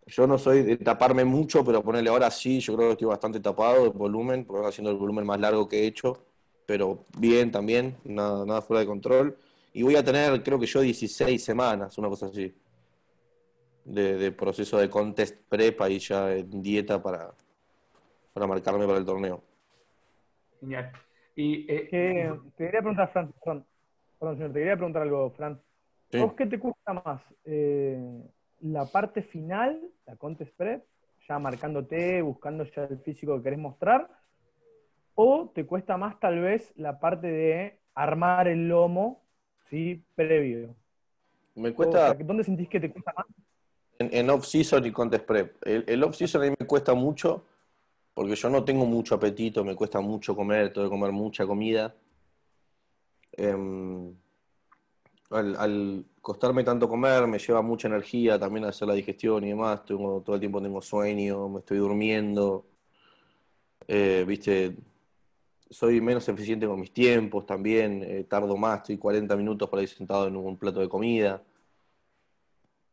Yo no soy de taparme mucho, pero ponerle ahora sí, yo creo que estoy bastante tapado de volumen, porque haciendo el volumen más largo que he hecho, pero bien también, nada, nada fuera de control. Y voy a tener, creo que yo, 16 semanas, una cosa así de, proceso de contest prep y ya en dieta para, para marcarme para el torneo. Genial. Y, eh, te quería preguntar, Fran, perdón, señor, te quería preguntar algo, Fran. ¿Vos qué te cuesta más? Eh, ¿La parte final, la contest prep, ya marcándote, buscando ya el físico que querés mostrar? ¿O te cuesta más tal vez la parte de armar el lomo, ¿sí? Previo. Me O cuesta sea, ¿Dónde sentís que te cuesta más? En, en off-season y contest prep. El, el off-season a mí me cuesta mucho porque yo no tengo mucho apetito, me cuesta mucho comer, tengo que comer mucha comida. Em, al, al costarme tanto comer, me lleva mucha energía también hacer la digestión y demás. Tengo, todo el tiempo tengo sueño, me estoy durmiendo. Eh, viste, soy menos eficiente con mis tiempos también, eh, tardo más, estoy 40 minutos por ahí sentado en un plato de comida.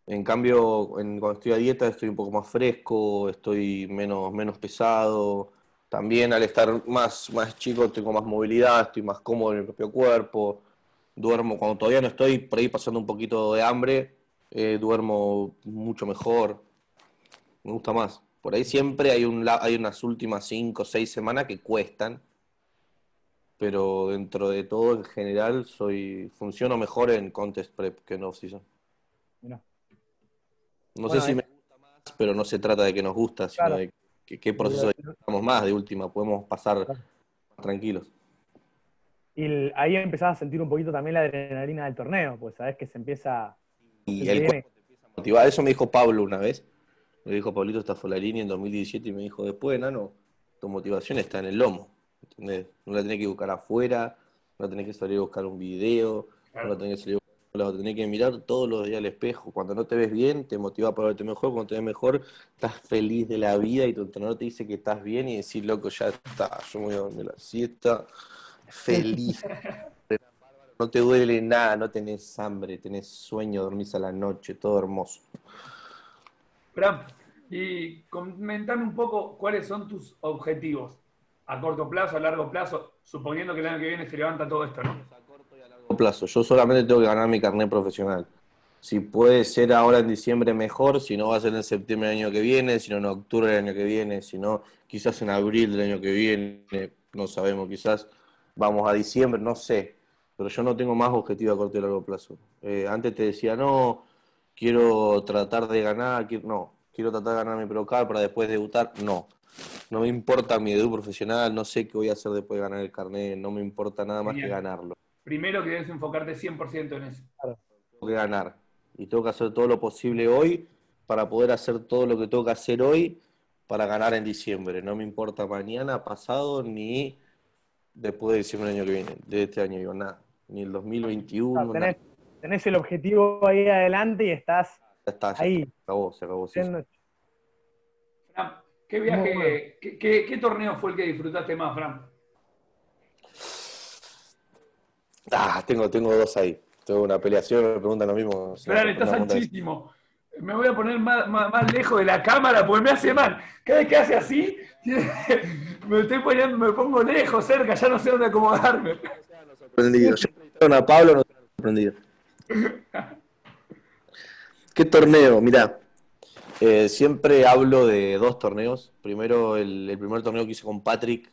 En cambio, en- cuando estoy a dieta estoy un poco más fresco, estoy menos, menos pesado. También al estar más, más chico tengo más movilidad, estoy más cómodo en mi propio cuerpo. Duermo, cuando todavía no estoy por ahí pasando un poquito de hambre, eh, duermo mucho mejor. Me gusta más. Por ahí siempre hay un, hay unas últimas cinco o seis semanas que cuestan, pero dentro de todo en general soy, funciono mejor en contest prep que en off-season. Mirá. No Bueno, sé si me gusta más, pero no se trata de que nos gusta, sino Claro. de que- qué proceso disfrutamos más de última, podemos pasar Claro. tranquilos. Y ahí empezás a sentir un poquito también la adrenalina del torneo, pues sabés que se empieza. Y el cuerpo te empieza a motivar. Eso me dijo Pablo una vez. Me dijo Pablito Stafolari en 2017 y me dijo, después, Nano, tu motivación está en el lomo. ¿entendés? No la tenés que buscar afuera, no la tenés que salir a buscar un video, no la tenés que salir a la tenés que mirar todos los días al espejo. Cuando no te ves bien, te motiva para verte mejor. Cuando te ves mejor, estás feliz de la vida y tu entrenador te dice que estás bien y decís, loco, ya está, yo me voy a dormir la siesta, feliz. (laughs) No te duele nada, no tenés hambre, tenés sueño, dormís a la noche, todo hermoso. Fran, y comentame un poco cuáles son tus objetivos a corto plazo, a largo plazo, suponiendo que el año que viene se levanta todo esto, ¿no? Plazo. Yo solamente tengo que ganar mi carnet profesional. Si puede ser ahora en diciembre mejor, si no va a ser en septiembre del año que viene, si no en octubre del año que viene, si no quizás en abril del año que viene, no sabemos, quizás vamos a diciembre, no sé. Pero yo no tengo más objetivo a corto y largo plazo. Eh, antes te decía, no, quiero tratar de ganar, quiero- no, quiero tratar de ganar mi Procar para después debutar, no. No me importa mi debut profesional, no sé qué voy a hacer después de ganar el carnet, no me importa nada más que ganarlo. Primero que debes enfocarte 100% en eso. tengo que ganar. Y tengo que hacer todo lo posible hoy para poder hacer todo lo que tengo que hacer hoy para ganar en diciembre. No me importa mañana, pasado, ni después de diciembre del año que viene, de este año, digo, nada. Ni el 2021, Ah, nada. tenés, tenés el objetivo ahí adelante y estás Ya está, ya ahí. se acabó, se acabó. sí, Fran, ¿qué bueno. viaje, qué, qué- qué torneo fue el que disfrutaste más, Fran? Ah, tengo, tengo dos ahí. Tengo una peleación, me preguntan lo mismo. Fran, estás anchísimo. Me voy a poner más, más- más lejos de la cámara porque me hace mal. Cada vez que hace así, (laughs) me estoy poniendo, me pongo lejos, cerca, ya no sé dónde acomodarme. sorprendido. Entrevistaron a Pablo, no sorprendido. (laughs) ¿Qué torneo? Mirá, eh, siempre hablo de dos torneos. Primero, el, el primer torneo que hice con Patrick,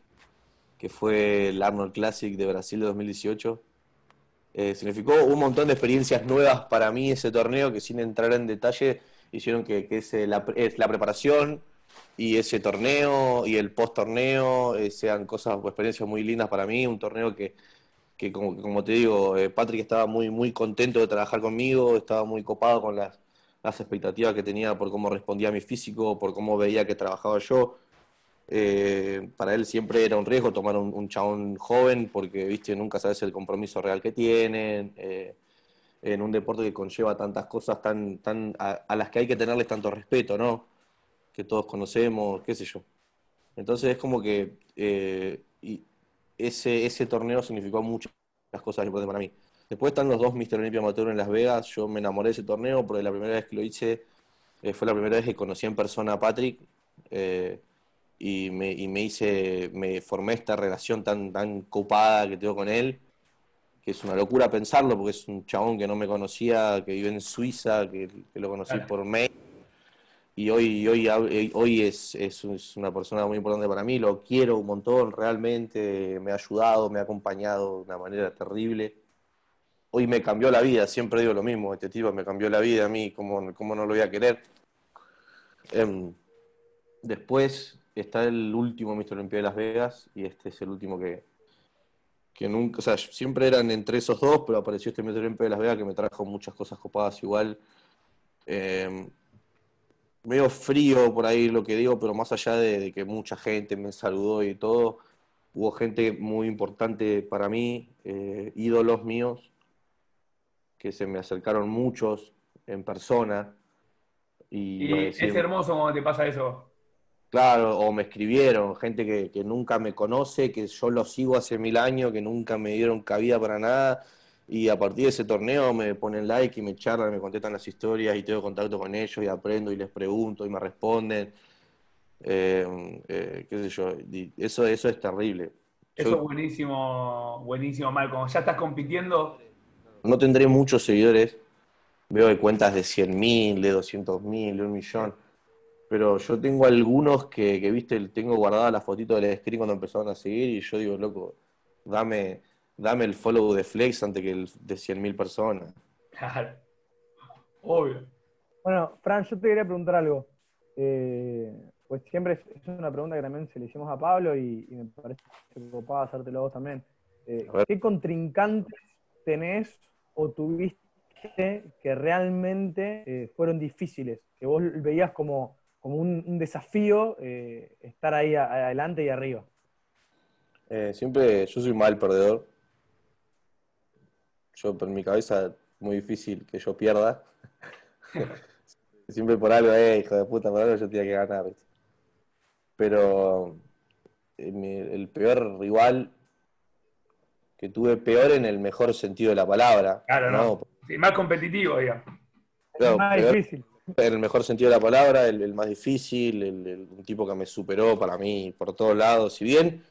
que fue el Arnold Classic de Brasil de 2018. Eh, significó un montón de experiencias nuevas para mí ese torneo que sin entrar en detalle hicieron que, es la preparación y ese torneo y el post torneo eh, sean cosas o experiencias muy lindas para mí. Un torneo que, que como, como te digo, eh, Patrick estaba muy, muy contento de trabajar conmigo, estaba muy copado con las, las expectativas que tenía por cómo respondía a mi físico, por cómo veía que trabajaba yo. Eh, para él siempre era un riesgo tomar un, un chabón joven porque, viste, nunca sabes el compromiso real que tienen. eh, en un deporte que conlleva tantas cosas tan, tan a, a las que hay que tenerles tanto respeto, ¿no? Que todos conocemos, qué sé yo. Entonces es como que eh, y ese, ese torneo significó muchas cosas importantes para mí. Después están los dos Mr. Olympia Amateur en Las Vegas. Yo me enamoré de ese torneo porque la primera vez que lo hice eh, fue la primera vez que conocí en persona a Patrick. eh, y me, y me hice, me formé esta relación tan, tan copada que tengo con él, que es una locura pensarlo, porque es un chabón que no me conocía, que vive en Suiza, que, que lo conocí Claro. por mail, y hoy, hoy, hab- hoy es, es, es una persona muy importante para mí, lo quiero un montón, realmente, me ha ayudado, me ha acompañado de una manera terrible. Hoy me cambió la vida, siempre digo lo mismo, este tipo me cambió la vida a mí, ¿cómo, cómo no lo voy a querer? Em, Después, está el último Mr. Olympia de Las Vegas y este es el último que, que nunca, o sea, siempre eran entre esos dos, pero apareció este Mr. Olympia de Las Vegas que me trajo muchas cosas copadas igual. Eh, medio frío por ahí lo que digo, pero más allá de, que mucha gente me saludó y todo, hubo gente muy importante para mí, eh, ídolos míos, que se me acercaron muchos en persona. Y, es hermoso cuando te pasa eso. Claro, o me escribieron, gente que, que, nunca me conoce, que yo lo sigo hace mil años, que nunca me dieron cabida para nada, y a partir de ese torneo me ponen like y me charlan, me contestan las historias y tengo contacto con ellos y aprendo y les pregunto y me responden. Eh, eh, qué sé yo, eso, eso es terrible. Eso es buenísimo, buenísimo, Malcolm. Ya estás compitiendo. No tendré muchos seguidores. Veo de cuentas de 100.000, de 200.000, de un millón. Pero yo tengo algunos que, que, viste, tengo guardada la fotito del screen cuando empezaron a seguir y yo digo, loco, dame, dame el follow de Flex antes que el de 100.000 personas. Claro. Obvio. Bueno, Fran, yo te quería preguntar algo. Eh, pues siempre es, una pregunta que también se le hicimos a Pablo y, me parece que copaba hacértelo vos también. Eh, ¿Qué contrincantes tenés o tuviste que realmente eh, fueron difíciles? Que vos veías como, como un, desafío estar ahí adelante y arriba. siempre, yo soy mal perdedor yo por mi cabeza muy difícil que yo pierda. (laughs) Siempre por algo, eh, hijo de puta, por algo yo tenía que ganar. Pero eh, el peor rival que tuve peor en el mejor sentido de la palabra. Claro, ¿no? más competitivo, digamos. más difícil. En el mejor sentido de la palabra, el, más difícil, el, un tipo que me superó para mí por todos lados. Si bien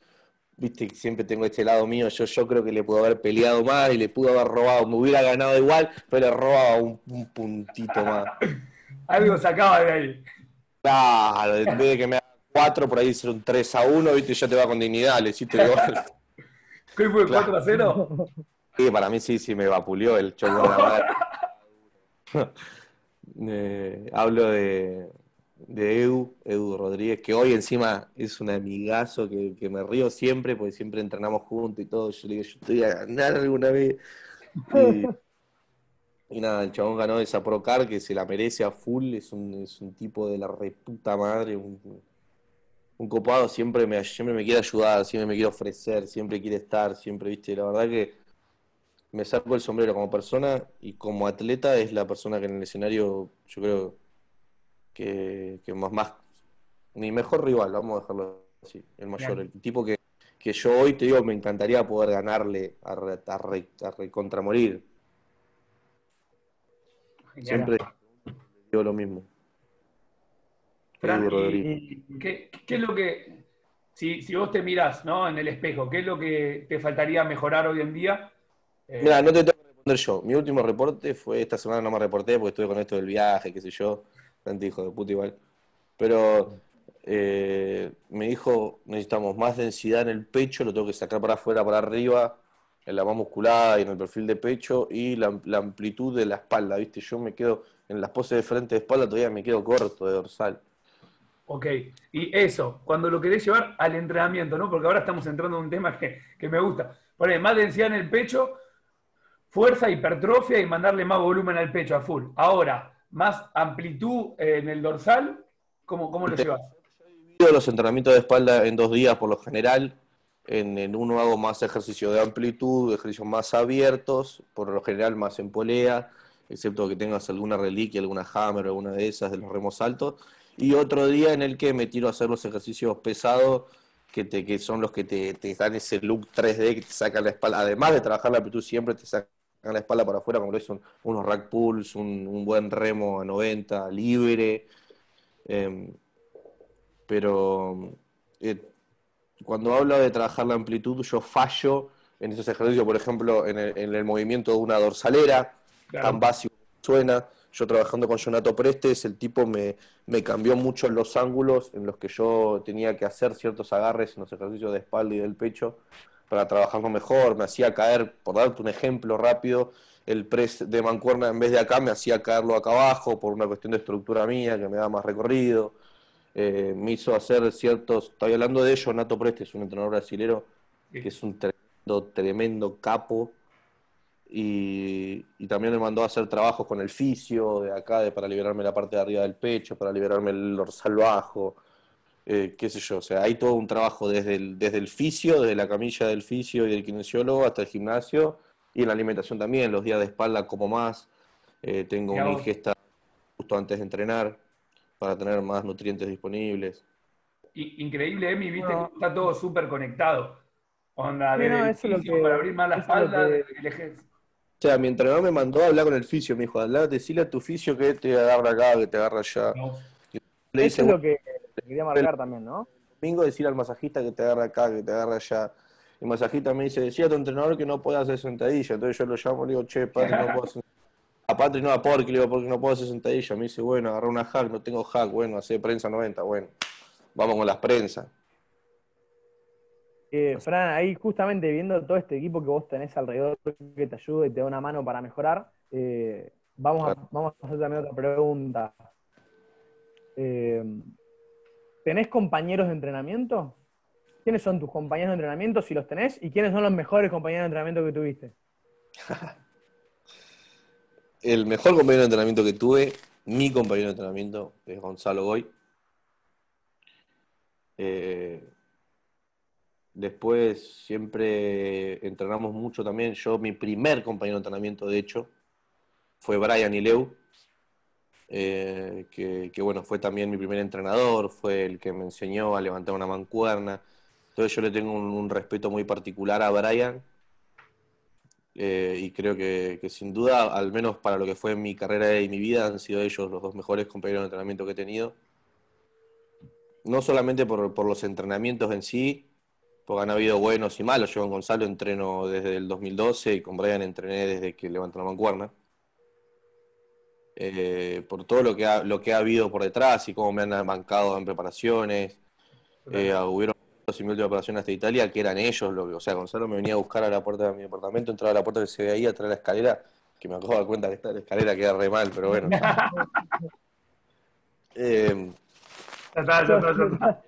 viste, siempre tengo este lado mío, yo, yo creo que le puedo haber peleado más y le pudo haber robado, me hubiera ganado igual, pero le robaba un, puntito más. (laughs) Algo sacaba de ahí. Claro, en vez de que me haga cuatro, por ahí ser un 3 a 1, viste, ya te va con dignidad, le hiciste igual. (laughs) ¿Qué fue, 4 a 0? (laughs) Sí, para mí sí, sí, me vapuleó el choco de la madre. Eh, hablo de, de Edu, Edu Rodríguez, que hoy encima es un amigazo que, que, me río siempre, porque siempre entrenamos juntos y todo. Yo le digo, yo estoy a ganar alguna vez. Y, nada, el chabón ganó esa Procar que se la merece a full, es un, es un tipo de la reputa madre, un, un copado, siempre me, siempre me quiere ayudar, siempre me quiere ofrecer, siempre quiere estar, siempre, viste, la verdad que me saco el sombrero como persona y como atleta es la persona que en el escenario, yo creo, que, más, más, mi mejor rival, vamos a dejarlo así, el mayor, el tipo que, yo hoy te digo, me encantaría poder ganarle a, a, recontramorir. Siempre digo lo mismo. ¿qué, es lo que, si, si vos te mirás ¿no? en el espejo, qué es lo que te faltaría mejorar hoy en día? Eh, Mira, no te tengo que responder yo. Mi último reporte fue, esta semana no me reporté porque estuve con esto del viaje, qué sé yo hijo de puta igual. Pero eh, me dijo, necesitamos más densidad en el pecho, lo tengo que sacar para afuera, para arriba, en la más musculada y en el perfil de pecho, y la, amplitud de la espalda, ¿viste? Yo me quedo, en las poses de frente de espalda todavía me quedo corto de dorsal. Ok, y eso, cuando lo querés llevar al entrenamiento, ¿no? Porque ahora estamos entrando en un tema que, me gusta. Poner más densidad en el pecho, fuerza, hipertrofia y mandarle más volumen al pecho a full. Ahora, más amplitud en el dorsal? ¿Cómo, cómo lo llevas? Yo los entrenamientos de espalda en dos días por lo general. En, uno hago más ejercicio de amplitud, ejercicios más abiertos, por lo general más en polea, excepto que tengas alguna reliquia, alguna hammer o alguna de esas de los remos altos. Y otro día en el que me tiro a hacer los ejercicios pesados, que, te, que son los que te, te dan ese look 3D que te sacan la espalda. Además de trabajar la amplitud, siempre te sacan la espalda para afuera, como lo es unos rack pulls, un, buen remo a 90, libre. Em, pero eh, cuando hablo de trabajar la amplitud, yo fallo en esos ejercicios, por ejemplo, en el, movimiento de una dorsalera, tan básico suena. Yo trabajando con Jonato Prestes, el tipo me, me cambió mucho los ángulos en los que yo tenía que hacer ciertos agarres en los ejercicios de espalda y del pecho para trabajarlo mejor, me hacía caer, por darte un ejemplo rápido, el press de mancuerna en vez de acá me hacía caerlo acá abajo por una cuestión de estructura mía que me da más recorrido. eh, me hizo hacer ciertos, estoy hablando de ellos, Nato Preste es un entrenador brasilero Sí. que es un tremendo, tremendo capo y, y también me mandó a hacer trabajos con el fisio de acá de, para liberarme la parte de arriba del pecho, para liberarme el dorsal bajo, eh, qué sé yo, o sea, hay todo un trabajo desde el, desde el fisio, desde la camilla del fisio y del kinesiólogo hasta el gimnasio y en la alimentación también, los días de espalda como más, eh, tengo una ingesta justo antes de entrenar para tener más nutrientes disponibles. I- Increíble, Emi, viste No. que está todo súper conectado. Onda, desde no, el eso es lo fisio que- para abrir más la espalda, que- el O sea, mi entrenador me mandó a hablar con el fisio, me dijo, hablar, decirle a tu fisio que te agarra acá, que te agarra allá. no. Le Eso dice, es lo que quería marcar también, ¿no? domingo decirle al masajista que te agarra acá, que te agarra allá. Y el masajista me dice, decía a tu entrenador que no puede hacer sentadilla. Entonces yo lo llamo y le digo, che, Patri, no puedo hacer A Patri no, a Porky, le digo, porque no puedo hacer sentadilla. Me dice, bueno, agarra una hack, no tengo hack, bueno, hace prensa 90, bueno. Vamos con las prensas. Eh, Fran, ahí justamente viendo todo este equipo que vos tenés alrededor que te ayuda y te da una mano para mejorar, eh, vamos, a, vamos a hacer también otra pregunta. Eh, ¿Tenés compañeros de entrenamiento? ¿Quiénes son tus compañeros de entrenamiento, si los tenés? ¿Y quiénes son los mejores compañeros de entrenamiento que tuviste? (laughs) El mejor compañero de entrenamiento que tuve, mi compañero de entrenamiento, es Gonzalo Goy. Eh, después siempre entrenamos mucho también. Yo, mi primer compañero de entrenamiento, de hecho, fue Brian Ileu, eh, que, bueno, fue también mi primer entrenador, fue el que me enseñó a levantar una mancuerna. Entonces yo le tengo un, respeto muy particular a Brian. Eh, y creo que, sin duda, al menos para lo que fue mi carrera y mi vida, han sido ellos los dos mejores compañeros de entrenamiento que he tenido. No solamente por, por los entrenamientos en sí, porque han habido buenos y malos. Yo con Gonzalo entreno desde el 2012 y con Brian entrené desde que levantó la mancuerna. Eh, por todo lo que, ha, lo que ha habido por detrás y cómo me han bancado en preparaciones. Eh, hubieron y mi última operación hasta Italia, que eran ellos, lo que, o sea, Gonzalo me venía a buscar a la puerta de mi departamento, entraba a la puerta que se ve ahí, atrás de la escalera, que me acabo de dar cuenta que está la escalera queda re mal, pero bueno. (laughs) eh, Ya está, ya está, ya está.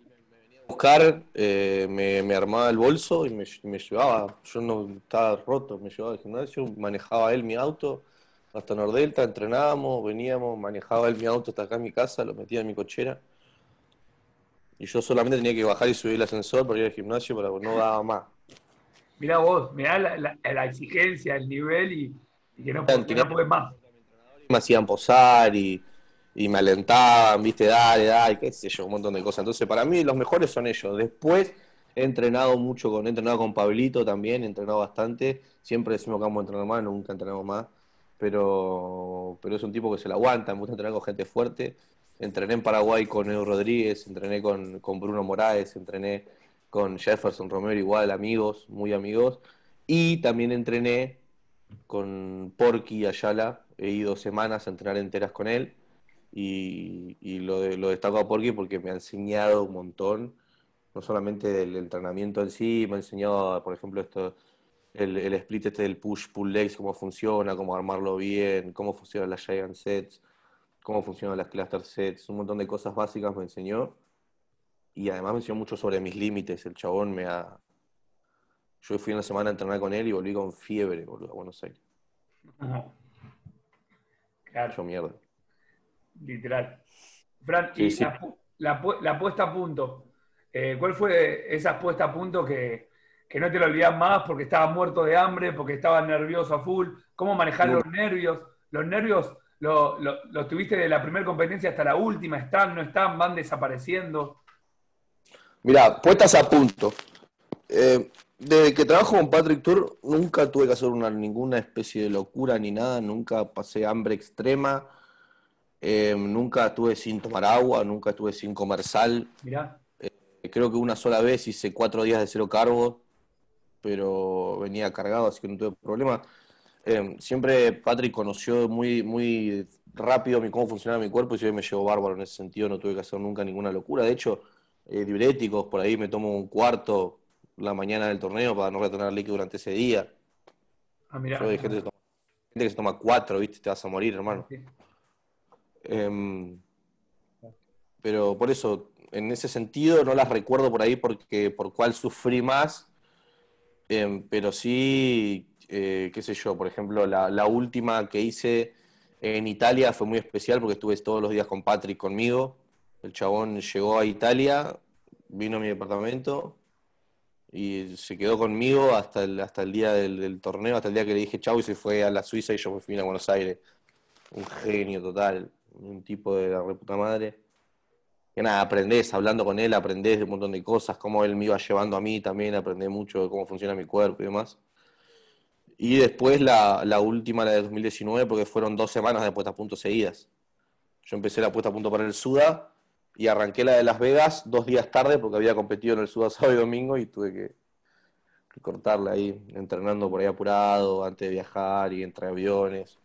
buscar, eh, me, me armaba el bolso y me, me llevaba, yo no estaba roto, me llevaba al gimnasio, manejaba él mi auto hasta Nordelta, entrenábamos, veníamos, manejaba él mi auto hasta acá en mi casa, lo metía en mi cochera. Y yo solamente tenía que bajar y subir el ascensor para ir al gimnasio, pero no daba más. Mirá vos, mirá la, la, la exigencia, el nivel y, y que no, no podés más. Me hacían posar y, y me alentaban, viste, dale, dale, qué sé yo, un montón de cosas. Entonces, para mí los mejores son ellos. Después he entrenado mucho con, he entrenado con Pablito también, he entrenado bastante. Siempre decimos que vamos a entrenar más, nunca entrenamos más. Pero, pero es un tipo que se la aguanta, me gusta entrenar con gente fuerte. Entrené en Paraguay con Edu Rodríguez, entrené con, con Bruno Moraes, entrené con Jefferson Romero, igual, amigos, muy amigos. Y también entrené con Porky Ayala, he ido semanas a entrenar enteras con él. Y, y lo, lo destaco a Porky porque me ha enseñado un montón, no solamente del entrenamiento en sí, me ha enseñado, por ejemplo, esto, el, el split este del push-pull legs, cómo funciona, cómo armarlo bien, cómo funcionan las giant sets, cómo funcionan las cluster sets, un montón de cosas básicas me enseñó. Y además me enseñó mucho sobre mis límites. El chabón me ha. Yo fui una semana a entrenar con él y volví con fiebre, boludo, a Buenos Aires. (laughs) Claro, Yo mierda. literal. Fran, Sí, y sí. La, la puesta a punto. Eh, ¿Cuál fue esa puesta a punto que, que no te lo olvidas más porque estabas muerto de hambre, porque estabas nervioso a full? ¿Cómo manejar los nervios? ¿Los nervios los lo, lo tuviste de la primera competencia hasta la última? ¿Están, no están, van desapareciendo? Mira, puestas a punto. Eh, desde que trabajo con Patrick Tour, nunca tuve que hacer una, ninguna especie de locura ni nada, nunca pasé hambre extrema, eh, nunca estuve sin tomar agua, nunca estuve sin comer sal. Mirá, Creo que una sola vez hice cuatro días de cero carbo, pero venía cargado, así que no tuve problema. Eh, siempre Patrick conoció muy, muy rápido mi, cómo funcionaba mi cuerpo y siempre me llevó bárbaro en ese sentido, no tuve que hacer nunca ninguna locura. De hecho, eh, diuréticos, por ahí me tomo un cuarto la mañana del torneo para no retener líquido durante ese día. ah, mirá. Yo hay gente, que se toma, gente que se toma cuatro, ¿viste? Te vas a morir, hermano. Sí. Em, pero por eso, en ese sentido, no las recuerdo por ahí porque por cuál sufrí más, em, pero sí, eh, qué sé yo, por ejemplo, la, la última que hice en Italia fue muy especial porque estuve todos los días con Patrick conmigo. El chabón llegó a Italia, vino a mi departamento y se quedó conmigo hasta el, hasta el día del, torneo, hasta el día que le dije chau y se fue a la Suiza y yo me fui a Buenos Aires. Un genio total, un tipo de la reputa madre. Que nada, aprendés, hablando con él, aprendés de un montón de cosas, cómo él me iba llevando a mí también, aprendí mucho de cómo funciona mi cuerpo y demás. Y después la, última, la de 2019, porque fueron dos semanas de puesta a punto seguidas. Yo empecé la puesta a punto para el Suda y arranqué la de Las Vegas dos días tarde porque había competido en el Suda (laughs) sábado y domingo y tuve que, cortarla ahí, entrenando por ahí apurado, antes de viajar y entre aviones.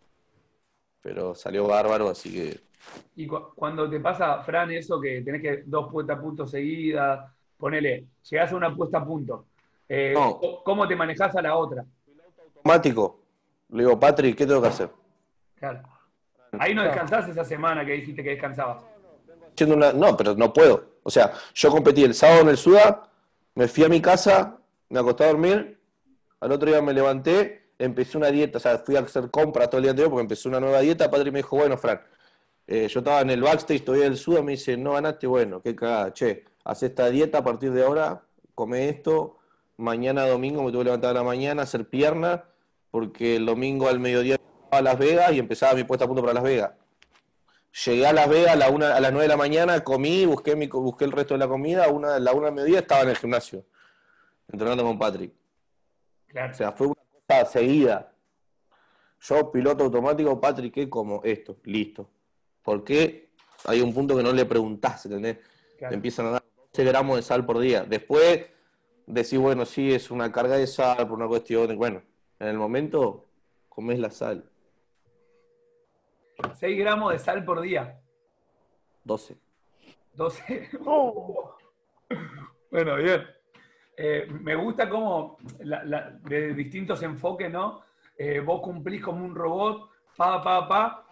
Pero salió bárbaro, así que... Y cuando te pasa, Fran, eso que tenés que dos puestas a punto seguidas, ponele, llegás a una puesta a punto, eh, ¿cómo te manejás a la otra? automático. Le digo, Patrick, ¿qué tengo que hacer? Claro. Ahí no descansás esa semana que dijiste que descansabas. no, pero no puedo. O sea, yo competí el sábado en el Suda, me fui a mi casa, me acosté a dormir, al otro día me levanté, empecé una dieta, o sea, fui a hacer compras todo el día anterior porque empecé una nueva dieta. Patrick me dijo, bueno, Fran, eh, yo estaba en el backstage, todavía el Suda, me dice, no ganaste, bueno, qué cagada, che, haz esta dieta a partir de ahora, come esto, mañana domingo me tuve que levantar a la mañana, hacer pierna porque el domingo al mediodía a Las Vegas y empezaba mi puesta a punto para Las Vegas. Llegué a Las Vegas a, la una, a las 9 de la mañana, comí, busqué, mi, busqué el resto de la comida, a una, la una del mediodía estaba en el gimnasio, entrenando con Patrick. O sea, fue una cosa seguida. Yo, piloto automático, Patrick, ¿qué como? Esto, listo. ¿Por qué? Hay un punto que no le preguntás, ¿entendés? Te empiezan a dar 12 gramos de sal por día. Después decís, bueno, sí, es una carga de sal por una cuestión, de, bueno, en el momento comes la sal. 6 gramos de sal por día. 12. 12. (laughs) (laughs) Bueno, bien. Eh, me gusta cómo de distintos enfoques, ¿no? Eh, vos cumplís como un robot, pa, pa, pa.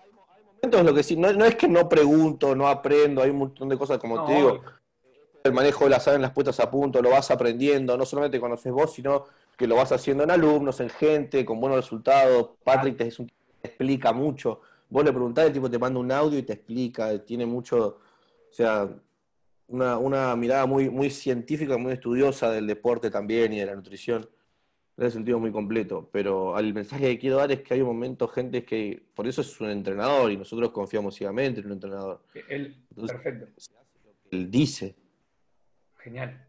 Lo que sí, no, es que no pregunto, no aprendo, hay un montón de cosas, como te digo. El manejo de la sal en las puestas a punto, lo vas aprendiendo, no solamente conoces vos, sino que lo vas haciendo en alumnos, en gente, con buenos resultados. Patrick te, explica mucho. Vos le preguntás, el tipo te manda un audio y te explica, tiene mucho, o sea, una, mirada muy, muy científica, muy estudiosa del deporte también y de la nutrición. En ese sentido muy completo. Pero el mensaje que quiero dar es que hay un momento, gente, que por eso es un entrenador y nosotros confiamos ciegamente en un entrenador. Él, perfecto. Él dice. Genial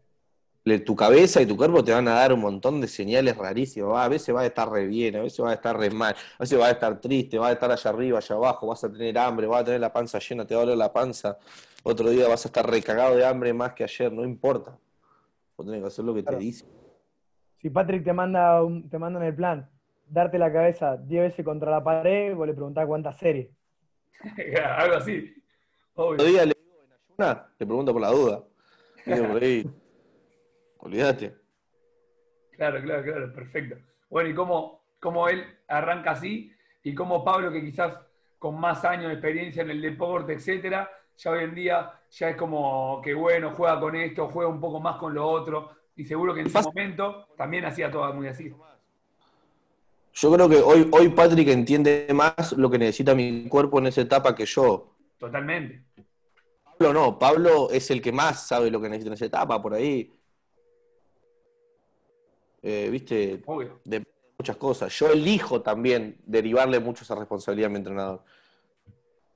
tu cabeza y tu cuerpo te van a dar un montón de señales rarísimas. A veces va a estar re bien, a veces va a estar re mal, a veces va a estar triste, va a estar allá arriba, allá abajo, vas a tener hambre, vas a tener la panza llena, te va a doler la panza. Otro día vas a estar recagado de hambre más que ayer, no importa. Vos tenés que hacer lo que te dice. Si Patrick te manda, te manda en el plan, darte la cabeza 10 veces contra la pared, vos le preguntás cuántas series. (laughs) Algo así. Otro día le digo en ayuna, le pregunto por la duda. Olvídate. Claro, claro, claro, perfecto. Bueno, y cómo, cómo él arranca así, y cómo Pablo, que quizás con más años de experiencia en el deporte, etcétera, ya hoy en día ya es como que bueno, juega con esto, juega un poco más con lo otro, y seguro que en su momento también hacía todo muy así. Yo creo que hoy, hoy Patrick entiende más lo que necesita mi cuerpo en esa etapa que yo. Totalmente. Pablo no, Pablo es el que más sabe lo que necesita en esa etapa, por ahí eh, viste, de muchas cosas. Yo elijo también derivarle mucho esa responsabilidad a mi entrenador.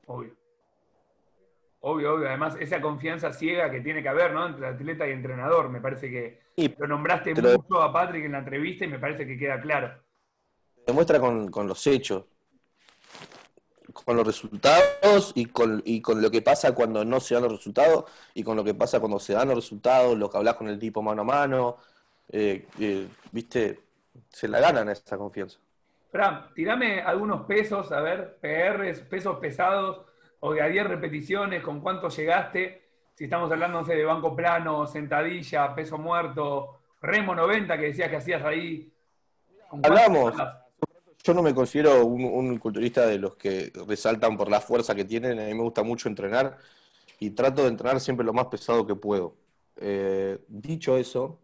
Obvio. Obvio, obvio. Además, esa confianza ciega que tiene que haber, ¿no? Entre atleta y entrenador. Me parece que lo nombraste mucho a Patrick en la entrevista y me parece que queda claro. Demuestra con, con los hechos, con los resultados y con, y con lo que pasa cuando no se dan los resultados y con lo que pasa cuando se dan los resultados, lo que hablas con el tipo mano a mano, eh, viste, se la ganan esa confianza. Fran, tirame algunos pesos, a ver, PRs, pesos pesados, o de a 10 repeticiones, con cuánto llegaste. Si estamos hablando de banco plano, sentadilla, peso muerto, remo 90 que decías que hacías ahí. Hablamos. Yo no me considero un, culturista de los que resaltan por la fuerza que tienen. A mí me gusta mucho entrenar. y trato de entrenar siempre lo más pesado que puedo. Eh, dicho eso,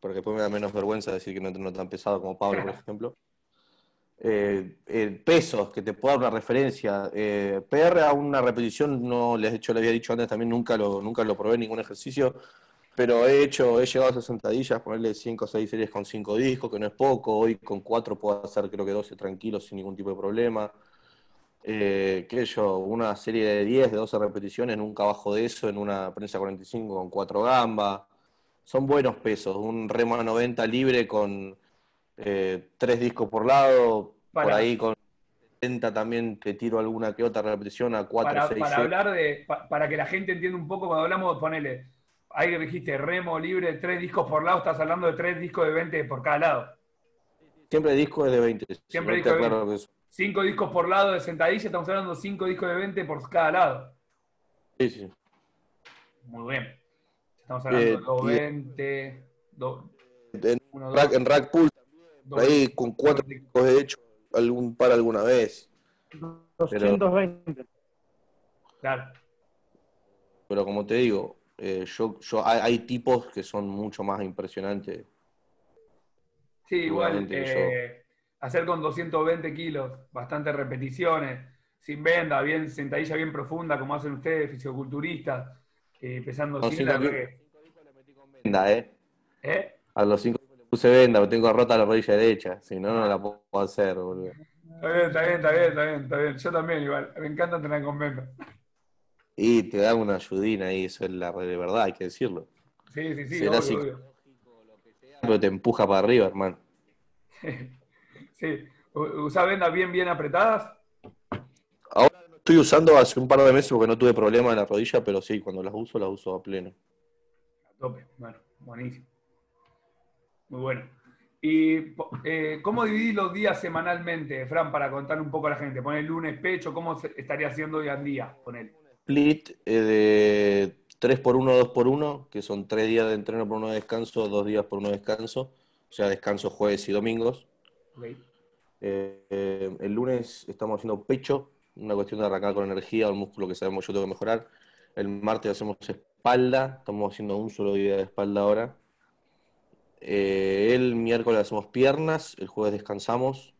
porque después me da menos vergüenza decir que no entreno tan pesado como Pablo, por (laughs) ejemplo. Eh, el peso, que te pueda dar una referencia. Eh, PR a una repetición, no les he hecho, había dicho antes también, nunca lo, nunca lo probé en ningún ejercicio, pero he hecho, he llegado a 60 días, ponerle 5 o 6 series con 5 discos, que no es poco, hoy con 4 puedo hacer creo que 12 tranquilos sin ningún tipo de problema. Eh, qué yo, una serie de 10, de 12 repeticiones, nunca bajo de eso, en una prensa 45 con 4 gambas. Son buenos pesos, un remo 90 libre con eh, tres discos por lado, por ahí con 70 también te tiro alguna que otra repetición a 4, para, 6, para hablar de, para que la gente entienda un poco, cuando hablamos, ponele, ahí que dijiste remo libre, tres discos por lado, estás hablando de tres discos de 20 por cada lado. Siempre discos de 20. Siempre discos de 20. Cinco discos por lado de sentadilla, estamos hablando de cinco discos de 20 por cada lado. Sí, sí. Muy bien. Estamos hablando de 20. en, rack, en rack pull ahí con cuatro discos he hecho algún par alguna vez. 220. Claro. Pero como te digo, eh, yo, yo hay, tipos que son mucho más impresionantes. Sí, igual. Eh, hacer con 220 kilos, bastantes repeticiones, sin venda, bien sentadilla bien profunda, como hacen ustedes, fisioculturistas, eh, pesando no, sin la venda, ¿eh? ¿eh? A los 5 le puse venda, tengo rota la rodilla derecha, si no, no la puedo hacer, boludo. Está bien, está bien, está bien, está bien, está bien. Yo también igual, me encanta entrenar con venda. Y te da una ayudina ahí, eso es la de verdad, hay que decirlo. Sí, sí, sí, obvio, Pero te empuja para arriba, hermano. (laughs) sí. ¿Usás vendas bien, bien apretadas? Ahora estoy usando hace un par de meses porque no tuve problema en la rodilla, pero sí, cuando las uso, las uso a pleno. A tope, bueno, buenísimo. Muy bueno. ¿Y eh, cómo dividís los días semanalmente, Fran, para contar un poco a la gente? Poner lunes pecho, ¿cómo estaría haciendo hoy en día? Poner split eh, de 3 por 1, 2 por 1, que son 3 días de entreno por uno de descanso, 2 días por uno de descanso, o sea, descanso jueves y domingos. Eh, el lunes estamos haciendo pecho, una cuestión de arrancar con energía, un músculo que sabemos yo tengo que mejorar. El martes hacemos espalda, estamos haciendo un solo día de espalda ahora. Eh, el miércoles hacemos piernas, el jueves descansamos,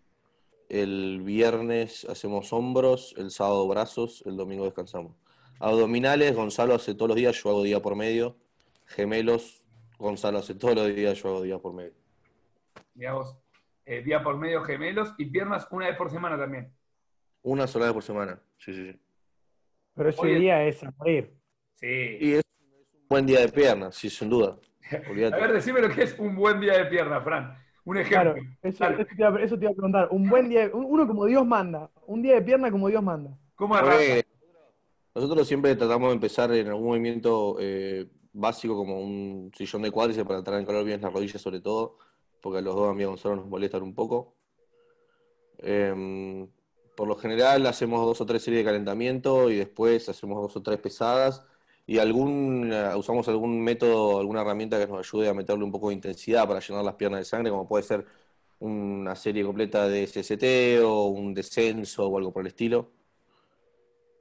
el viernes hacemos hombros, el sábado brazos, el domingo descansamos. Abdominales, Gonzalo hace todos los días, yo hago día por medio. Gemelos, Gonzalo hace todos los días, yo hago día por medio. Digamos, eh, día por medio gemelos y piernas una vez por semana también. Una sola vez por semana, sí, sí, sí. Pero ese día es a morir. Sí. Y es un buen día de piernas, sí, sin duda. (laughs) a ver, decime lo que es un buen día de piernas, Fran. Un ejemplo. eso, te iba, a preguntar. Un buen día, uno como Dios manda. Un día de pierna como Dios manda. ¿Cómo arranca? Nosotros siempre tratamos de empezar en algún movimiento eh, básico como un sillón de cuádriceps para entrar en calor bien en las rodillas sobre todo, porque a los dos amigos Gonzalo nos molestan un poco. Em, por lo general hacemos dos o tres series de calentamiento y después hacemos dos o tres pesadas y algún, eh, usamos algún método, alguna herramienta que nos ayude a meterle un poco de intensidad para llenar las piernas de sangre, como puede ser una serie completa de SST o un descenso o algo por el estilo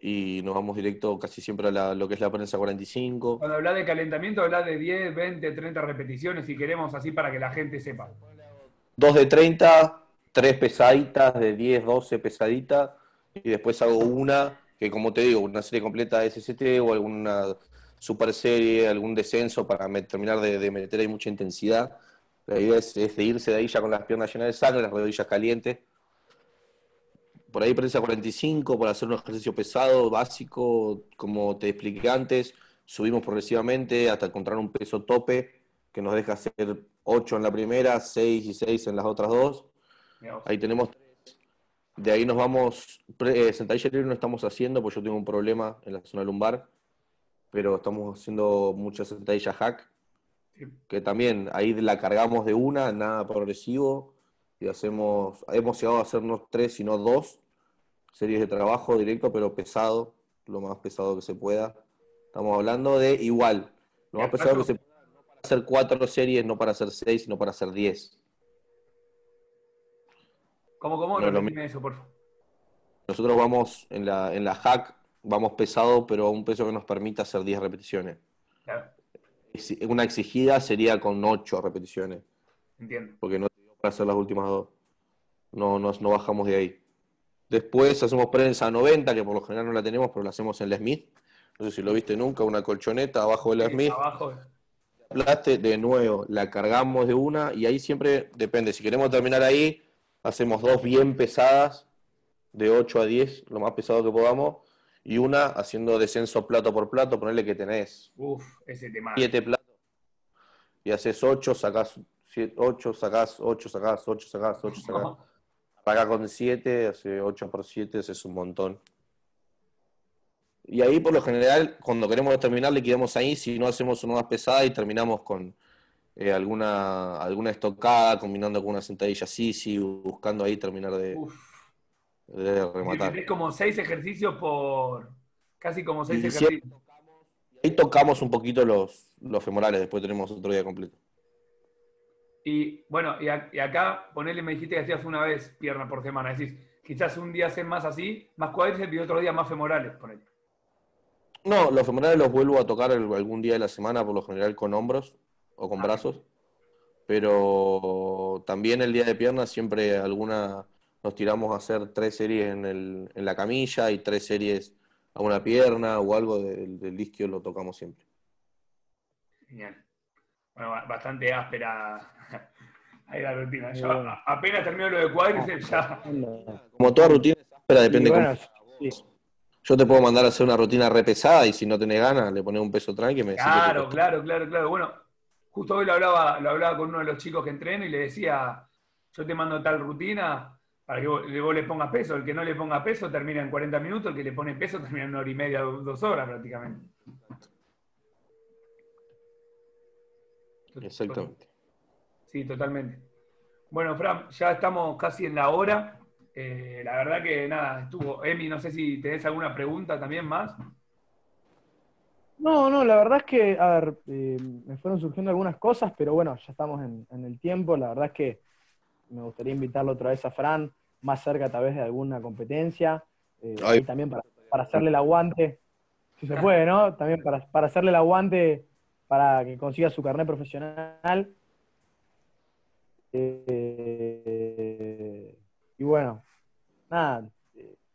y nos vamos directo casi siempre a lo que es la prensa 45. Cuando habla de calentamiento, habla de 10, 20, 30 repeticiones, si queremos así para que la gente sepa. Dos de 30, tres pesaditas de 10, 12 pesaditas, y después hago una, que como te digo, una serie completa de SST o alguna super serie, algún descenso para terminar de, meter ahí mucha intensidad. La idea es, es de irse de ahí ya con las piernas llenas de sangre, las rodillas calientes por ahí prensa 45 para hacer un ejercicio pesado, básico, como te expliqué antes, subimos progresivamente hasta encontrar un peso tope que nos deja hacer 8 en la primera, 6 y 6 en las otras dos. Ahí tenemos de ahí nos vamos, eh, sentadilla libre no estamos haciendo, porque yo tengo un problema en la zona lumbar, pero estamos haciendo mucha sentadilla hack, que también ahí la cargamos de una, nada progresivo, y hacemos, hemos llegado a hacernos tres, sino dos, series de trabajo directo, pero pesado, lo más pesado que se pueda. Estamos hablando de igual, lo más pesado que se pueda, no para hacer cuatro series, no para hacer seis, sino para hacer diez. ¿Cómo, cómo? No, eso, por favor. Nosotros vamos en la, en la hack, vamos pesado, pero a un peso que nos permita hacer 10 repeticiones. Claro, Una exigida sería con 8 repeticiones, entiendo. porque no tenemos para hacer las últimas dos. No, no, no bajamos de ahí. Después hacemos prensa a 90, que por lo general no la tenemos, pero la hacemos en la Smith. No sé si lo viste nunca, una colchoneta abajo de la Smith. Abajo. aplaste, de nuevo, la cargamos de una y ahí siempre depende. Si queremos terminar ahí, hacemos dos bien pesadas, de 8 a 10, lo más pesado que podamos, y una haciendo descenso plato por plato, ponerle que tenés Uf, ese tema. 7 platos y haces 8, sacás 8, sacás 8, sacás 8, sacás 8, sacás. (laughs) Acá con 7, hace 8 por 7, es un montón. Y ahí, por lo general, cuando queremos terminar, le quedamos ahí. Si no, hacemos una más pesada y terminamos con eh, alguna, alguna estocada, combinando con una sentadilla sisi, buscando ahí terminar de, de rematar. Es como seis ejercicios por. Casi como seis Y ejercicios. Ahí tocamos un poquito los, los femorales, después tenemos otro día completo. Y bueno, y, a- y acá, ponele, me dijiste que hacías una vez pierna por semana. Decís, quizás un día haces más así, más cuádriceps y otro día más femorales, ponele. No, los femorales los vuelvo a tocar algún día de la semana, por lo general con hombros o con Ah. brazos. Pero también el día de piernas siempre alguna nos tiramos a hacer tres series en, el, en la camilla y tres series a una pierna o algo del, del isquio lo tocamos siempre. Genial. Bueno, ba- bastante áspera (laughs) ahí la rutina. Yo Muy bueno. a- apenas termino lo de cuádriceps, ya. Como toda rutina es áspera, depende Y bueno, cómo- sí. Yo te puedo mandar a hacer una rutina re pesada y si no tenés ganas, le pones un peso tranqui y me decís que te Claro, claro, claro, claro. Bueno, justo hoy lo hablaba, lo hablaba con uno de los chicos que entreno y le decía, yo te mando tal rutina para que vos, vos le pongas peso. El que no le ponga peso termina en 40 minutos, el que le pone peso termina en una hora y media, do- dos horas prácticamente. Exactamente. Sí, totalmente. Bueno, Fran, ya estamos casi en la hora. Eh, la verdad que nada, estuvo. Emi, no sé si tenés alguna pregunta también más. No, no, la verdad es que, a ver, eh, me fueron surgiendo algunas cosas, pero bueno, ya estamos en, en el tiempo. La verdad es que me gustaría invitarlo otra vez a Fran, más cerca tal vez de alguna competencia. eh, y también para, para hacerle el aguante, si se puede, ¿no? También para, para hacerle el aguante para que consiga su carnet profesional. Eh, y bueno, nada,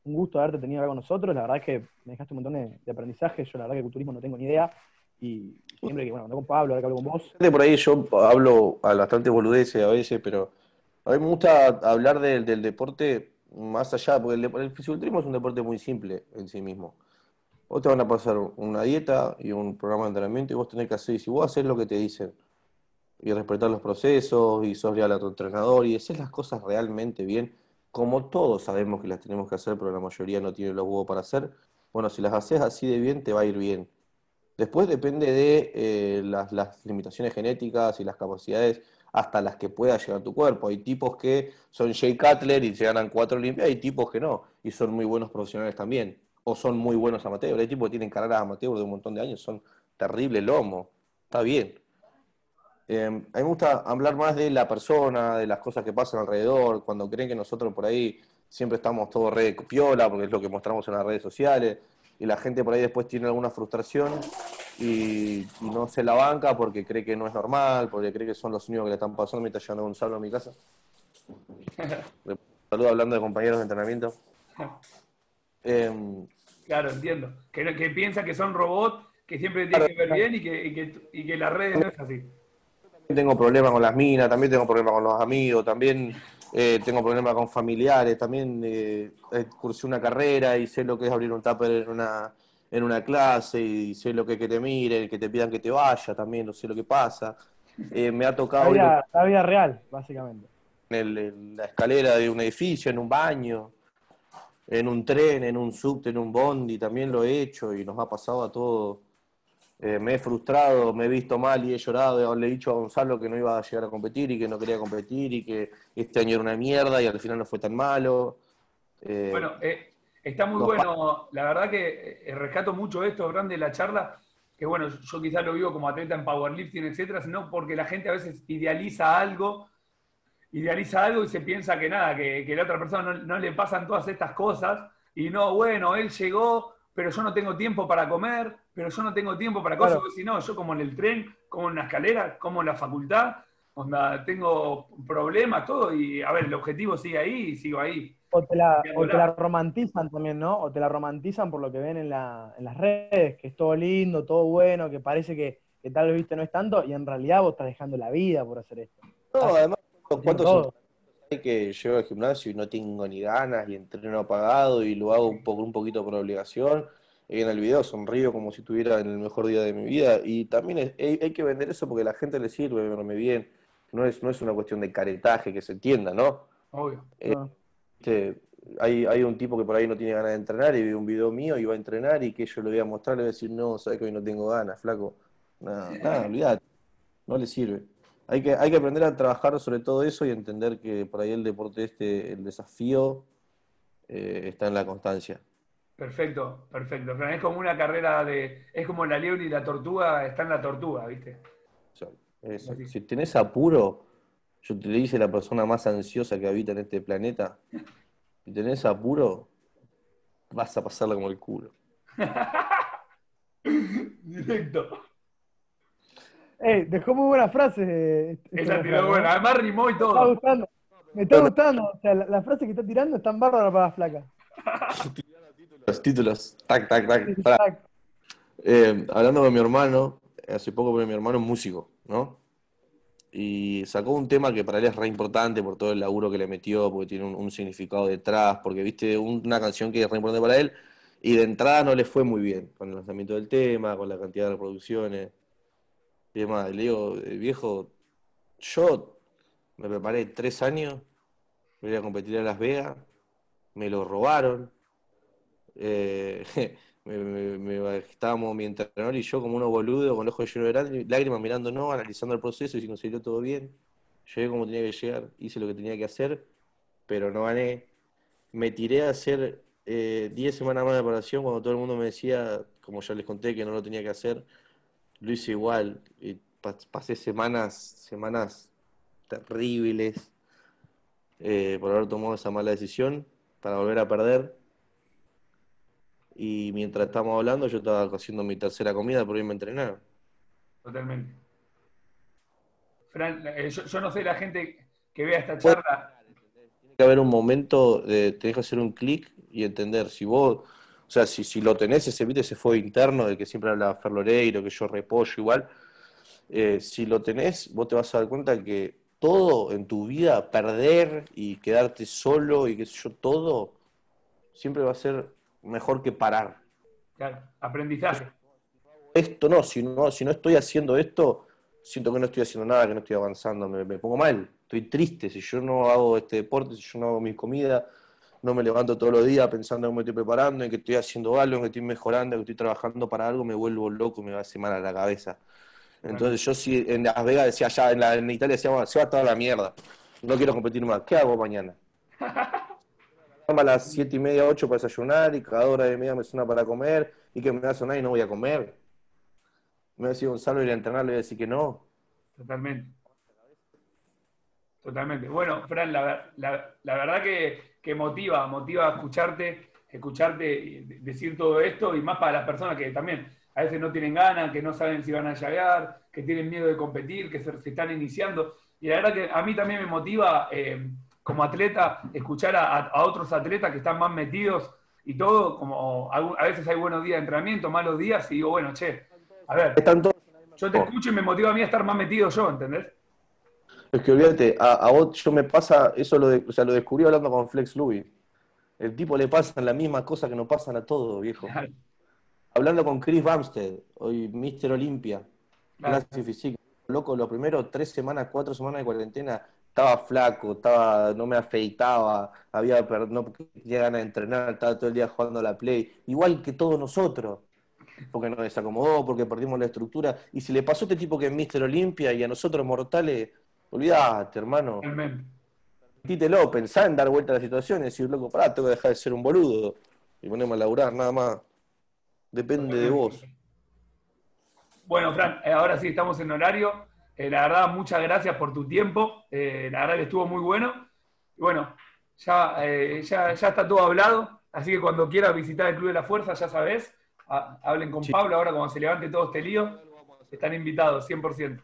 un gusto haberte tenido acá con nosotros. La verdad es que me dejaste un montón de, de aprendizaje. Yo la verdad que culturismo no tengo ni idea. Y siempre que, bueno, cuando con Pablo, ahora que hablo con vos, Por ahí yo hablo a bastante boludeces a veces, pero a mí me gusta hablar del, del deporte más allá, porque el, el fisiculturismo es un deporte muy simple en sí mismo. Vos te van a pasar una dieta y un programa de entrenamiento y vos tenés que hacer, y si vos haces lo que te dicen y respetar los procesos y sos leal a tu entrenador y haces las cosas realmente bien, como todos sabemos que las tenemos que hacer, pero la mayoría no tiene los huevos para hacer, bueno, si las haces así de bien, te va a ir bien. Después depende de eh, las, limitaciones genéticas y las capacidades hasta las que pueda llegar tu cuerpo. Hay tipos que son Jay Cutler y se ganan cuatro Olimpiadas, hay tipos que no, y son muy buenos profesionales también, o son muy buenos amateurs. Hay tipos que tienen carreras amateur de un montón de años, son terrible lomo, está bien. Eh, a mí me gusta hablar más de la persona, de las cosas que pasan alrededor, cuando creen que nosotros por ahí siempre estamos todos re piola, porque es lo que mostramos en las redes sociales, y la gente por ahí después tiene alguna frustración y, y no se la banca porque cree que no es normal, porque cree que son los únicos que le están pasando mientras llegando Gonzalo a mi casa. (laughs) Saludo hablando de compañeros de entrenamiento. Em, Claro, entiendo. Que, que piensa que son robots, que siempre tienen que ver bien y que, y que, y que las redes no es así. Tengo problemas con las minas, también tengo problemas con los amigos, también eh, tengo problemas con familiares, también eh, eh, cursé una carrera y sé lo que es abrir un tupper en una, en una clase y sé lo que es que te miren, que te pidan que te vaya, también no sé lo que pasa. Eh, me ha la tocado ir vida, la vida real, básicamente. en, el- en la escalera de un edificio, en un baño, en un tren, en un subte, en un bondi, también lo he hecho y nos ha pasado a todos. Eh, me he frustrado, me he visto mal y he llorado. Le he dicho a Gonzalo que no iba a llegar a competir y que no quería competir y que este año era una mierda y al final no fue tan malo. Eh, Bueno, eh, está muy bueno. La verdad que rescato mucho esto, grande de la charla, que bueno, yo quizás lo vivo como atleta en powerlifting, etcétera, sino porque la gente a veces idealiza algo, idealiza algo y se piensa que nada, que, que la otra persona no, no le pasan todas estas cosas, y no, bueno, él llegó, pero yo no tengo tiempo para comer, pero yo no tengo tiempo para cosas, porque si no, yo como en el tren, como en la escalera, como en la facultad, onda, tengo problemas, todo, y a ver, el objetivo sigue ahí y sigo ahí. O te, la, o te la romantizan también, ¿no? O te la romantizan por lo que ven en, la, en las redes, que es todo lindo, todo bueno, que parece que, que tal vez viste no es tanto, y en realidad vos estás dejando la vida por hacer esto. No, además, ¿cuántos hay que llego al gimnasio y no tengo ni ganas y entreno apagado y lo hago un poco un poquito por obligación? Y en el video sonrío como si estuviera en el mejor día de mi vida. Y también hay, hay que vender eso porque a la gente le sirve verme bien. No es, no es una cuestión de caretaje, que se entienda, ¿no? Obvio. Eh, este, hay, hay un tipo que por ahí no tiene ganas de entrenar y ve un video mío y va a entrenar y que yo le voy a mostrar, le voy a decir, no, sabes que hoy no tengo ganas, flaco. Nada, nada, olvídate. No le sirve. Hay que, hay que aprender a trabajar sobre todo eso y entender que por ahí el deporte este, el desafío eh, está en la constancia. Perfecto, perfecto. Es como una carrera de. Es como la liebre y la tortuga, está en la tortuga, ¿viste? Si tenés apuro, yo te dice la persona más ansiosa que habita en este planeta. Si tenés apuro, vas a pasarla como el culo. (laughs) Directo. Eh, dejó muy buenas frases. Este Esa tiró buena, además rimó y todo. Me está gustando. Me está gustando. O sea, la, frase que está tirando es tan bárbara para la flaca. Los títulos. Tac, tac, tac. Eh, hablando con mi hermano, hace poco, mi hermano es músico, ¿no? Y sacó un tema que para él es re importante por todo el laburo que le metió, porque tiene un, significado detrás, porque viste una canción que es re importante para él, y de entrada no le fue muy bien con el lanzamiento del tema, con la cantidad de reproducciones y le digo, eh, viejo, yo me preparé tres años, voy a competir a Las Vegas, me lo robaron, eh, (laughs) me, estábamos mi entrenador y yo como unos boludos con ojos llenos de lágrimas mirando no, analizando el proceso y si salió todo bien. Llegué como tenía que llegar, hice lo que tenía que hacer, pero no gané. Me tiré a hacer 10 eh, semanas más de preparación cuando todo el mundo me decía, como ya les conté, que no lo tenía que hacer. Lo hice igual. Y pasé semanas, semanas terribles eh, por haber tomado esa mala decisión para volver a perder y mientras estábamos hablando yo estaba haciendo mi tercera comida por irme a entrenar. Totalmente. Fran, eh, yo, no sé la gente que vea esta charla. Tiene que haber un momento de tenés que hacer un clic y entender si vos, o sea, si, si lo tenés ese viste ese fuego interno de que siempre habla Fer Loreiro, que yo repollo igual, eh, si lo tenés, vos te vas a dar cuenta que todo en tu vida, perder y quedarte solo y qué sé yo, todo, siempre va a ser mejor que parar. Claro, aprendizaje. Esto no, si no, si no estoy haciendo esto, siento que no estoy haciendo nada, que no estoy avanzando, me, pongo mal, estoy triste, si yo no hago este deporte, si yo no hago mi comida, no me levanto todos los días pensando en que me estoy preparando, en que estoy haciendo algo, en que estoy mejorando, en que estoy trabajando para algo, me vuelvo loco, me va a hacer mal a la cabeza. Entonces yo si en Las Vegas decía allá, en, la, en Italia decía, se va toda la mierda, no quiero competir más, ¿qué hago mañana? (laughs) a las siete y media, ocho para desayunar y cada hora y media me suena para comer y que me va a sonar y no voy a comer. Me va a decir Gonzalo ir a entrenar, le voy a decir que no. Totalmente. Totalmente. Bueno, Fran, la, verdad que, motiva, motiva escucharte, escucharte decir todo esto y más para las personas que también a veces no tienen ganas, que no saben si van a llegar, que tienen miedo de competir, que se, están iniciando. Y la verdad que a mí también me motiva eh, como atleta, escuchar a, otros atletas que están más metidos y todo, como a, veces hay buenos días de entrenamiento, malos días, y digo, bueno, che, a ver, yo te escucho y me motiva a mí a estar más metido yo, ¿entendés? Es que olvídate, a, vos yo me pasa, eso lo, de, o sea, lo descubrí hablando con Flex Louis. El tipo le pasan la misma cosa que nos pasan a todos, viejo. Hablando con Chris Bumstead, hoy Mr. Olympia, claro. Loco, los primeros tres semanas, cuatro semanas de cuarentena, estaba flaco, estaba, no me afeitaba, había no tenía ganas de entrenar, estaba todo el día jugando a la play, igual que todos nosotros, porque nos desacomodó, porque perdimos la estructura. Y si le pasó a este tipo que es Mr. Olimpia y a nosotros mortales, olvídate, hermano. Quítelo, pensá en dar vuelta a la situación y decir, loco, pará, tengo que dejar de ser un boludo y ponerme a laburar, nada más. Depende de vos. Bueno, Fran, eh, ahora sí estamos en horario. Eh, la verdad, muchas gracias por tu tiempo. Eh, la verdad que estuvo muy bueno. Y bueno, ya, eh, ya, ya, está todo hablado. Así que cuando quieras visitar el Club de la Fuerza, ya sabes, hablen con Pablo ahora cuando se levante todo este lío. Están invitados, 100%.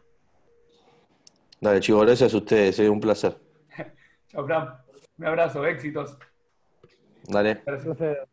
Dale, chicos, gracias a ustedes, es un placer. (laughs) Chao, Fran. Un abrazo, éxitos. Dale. Gracias.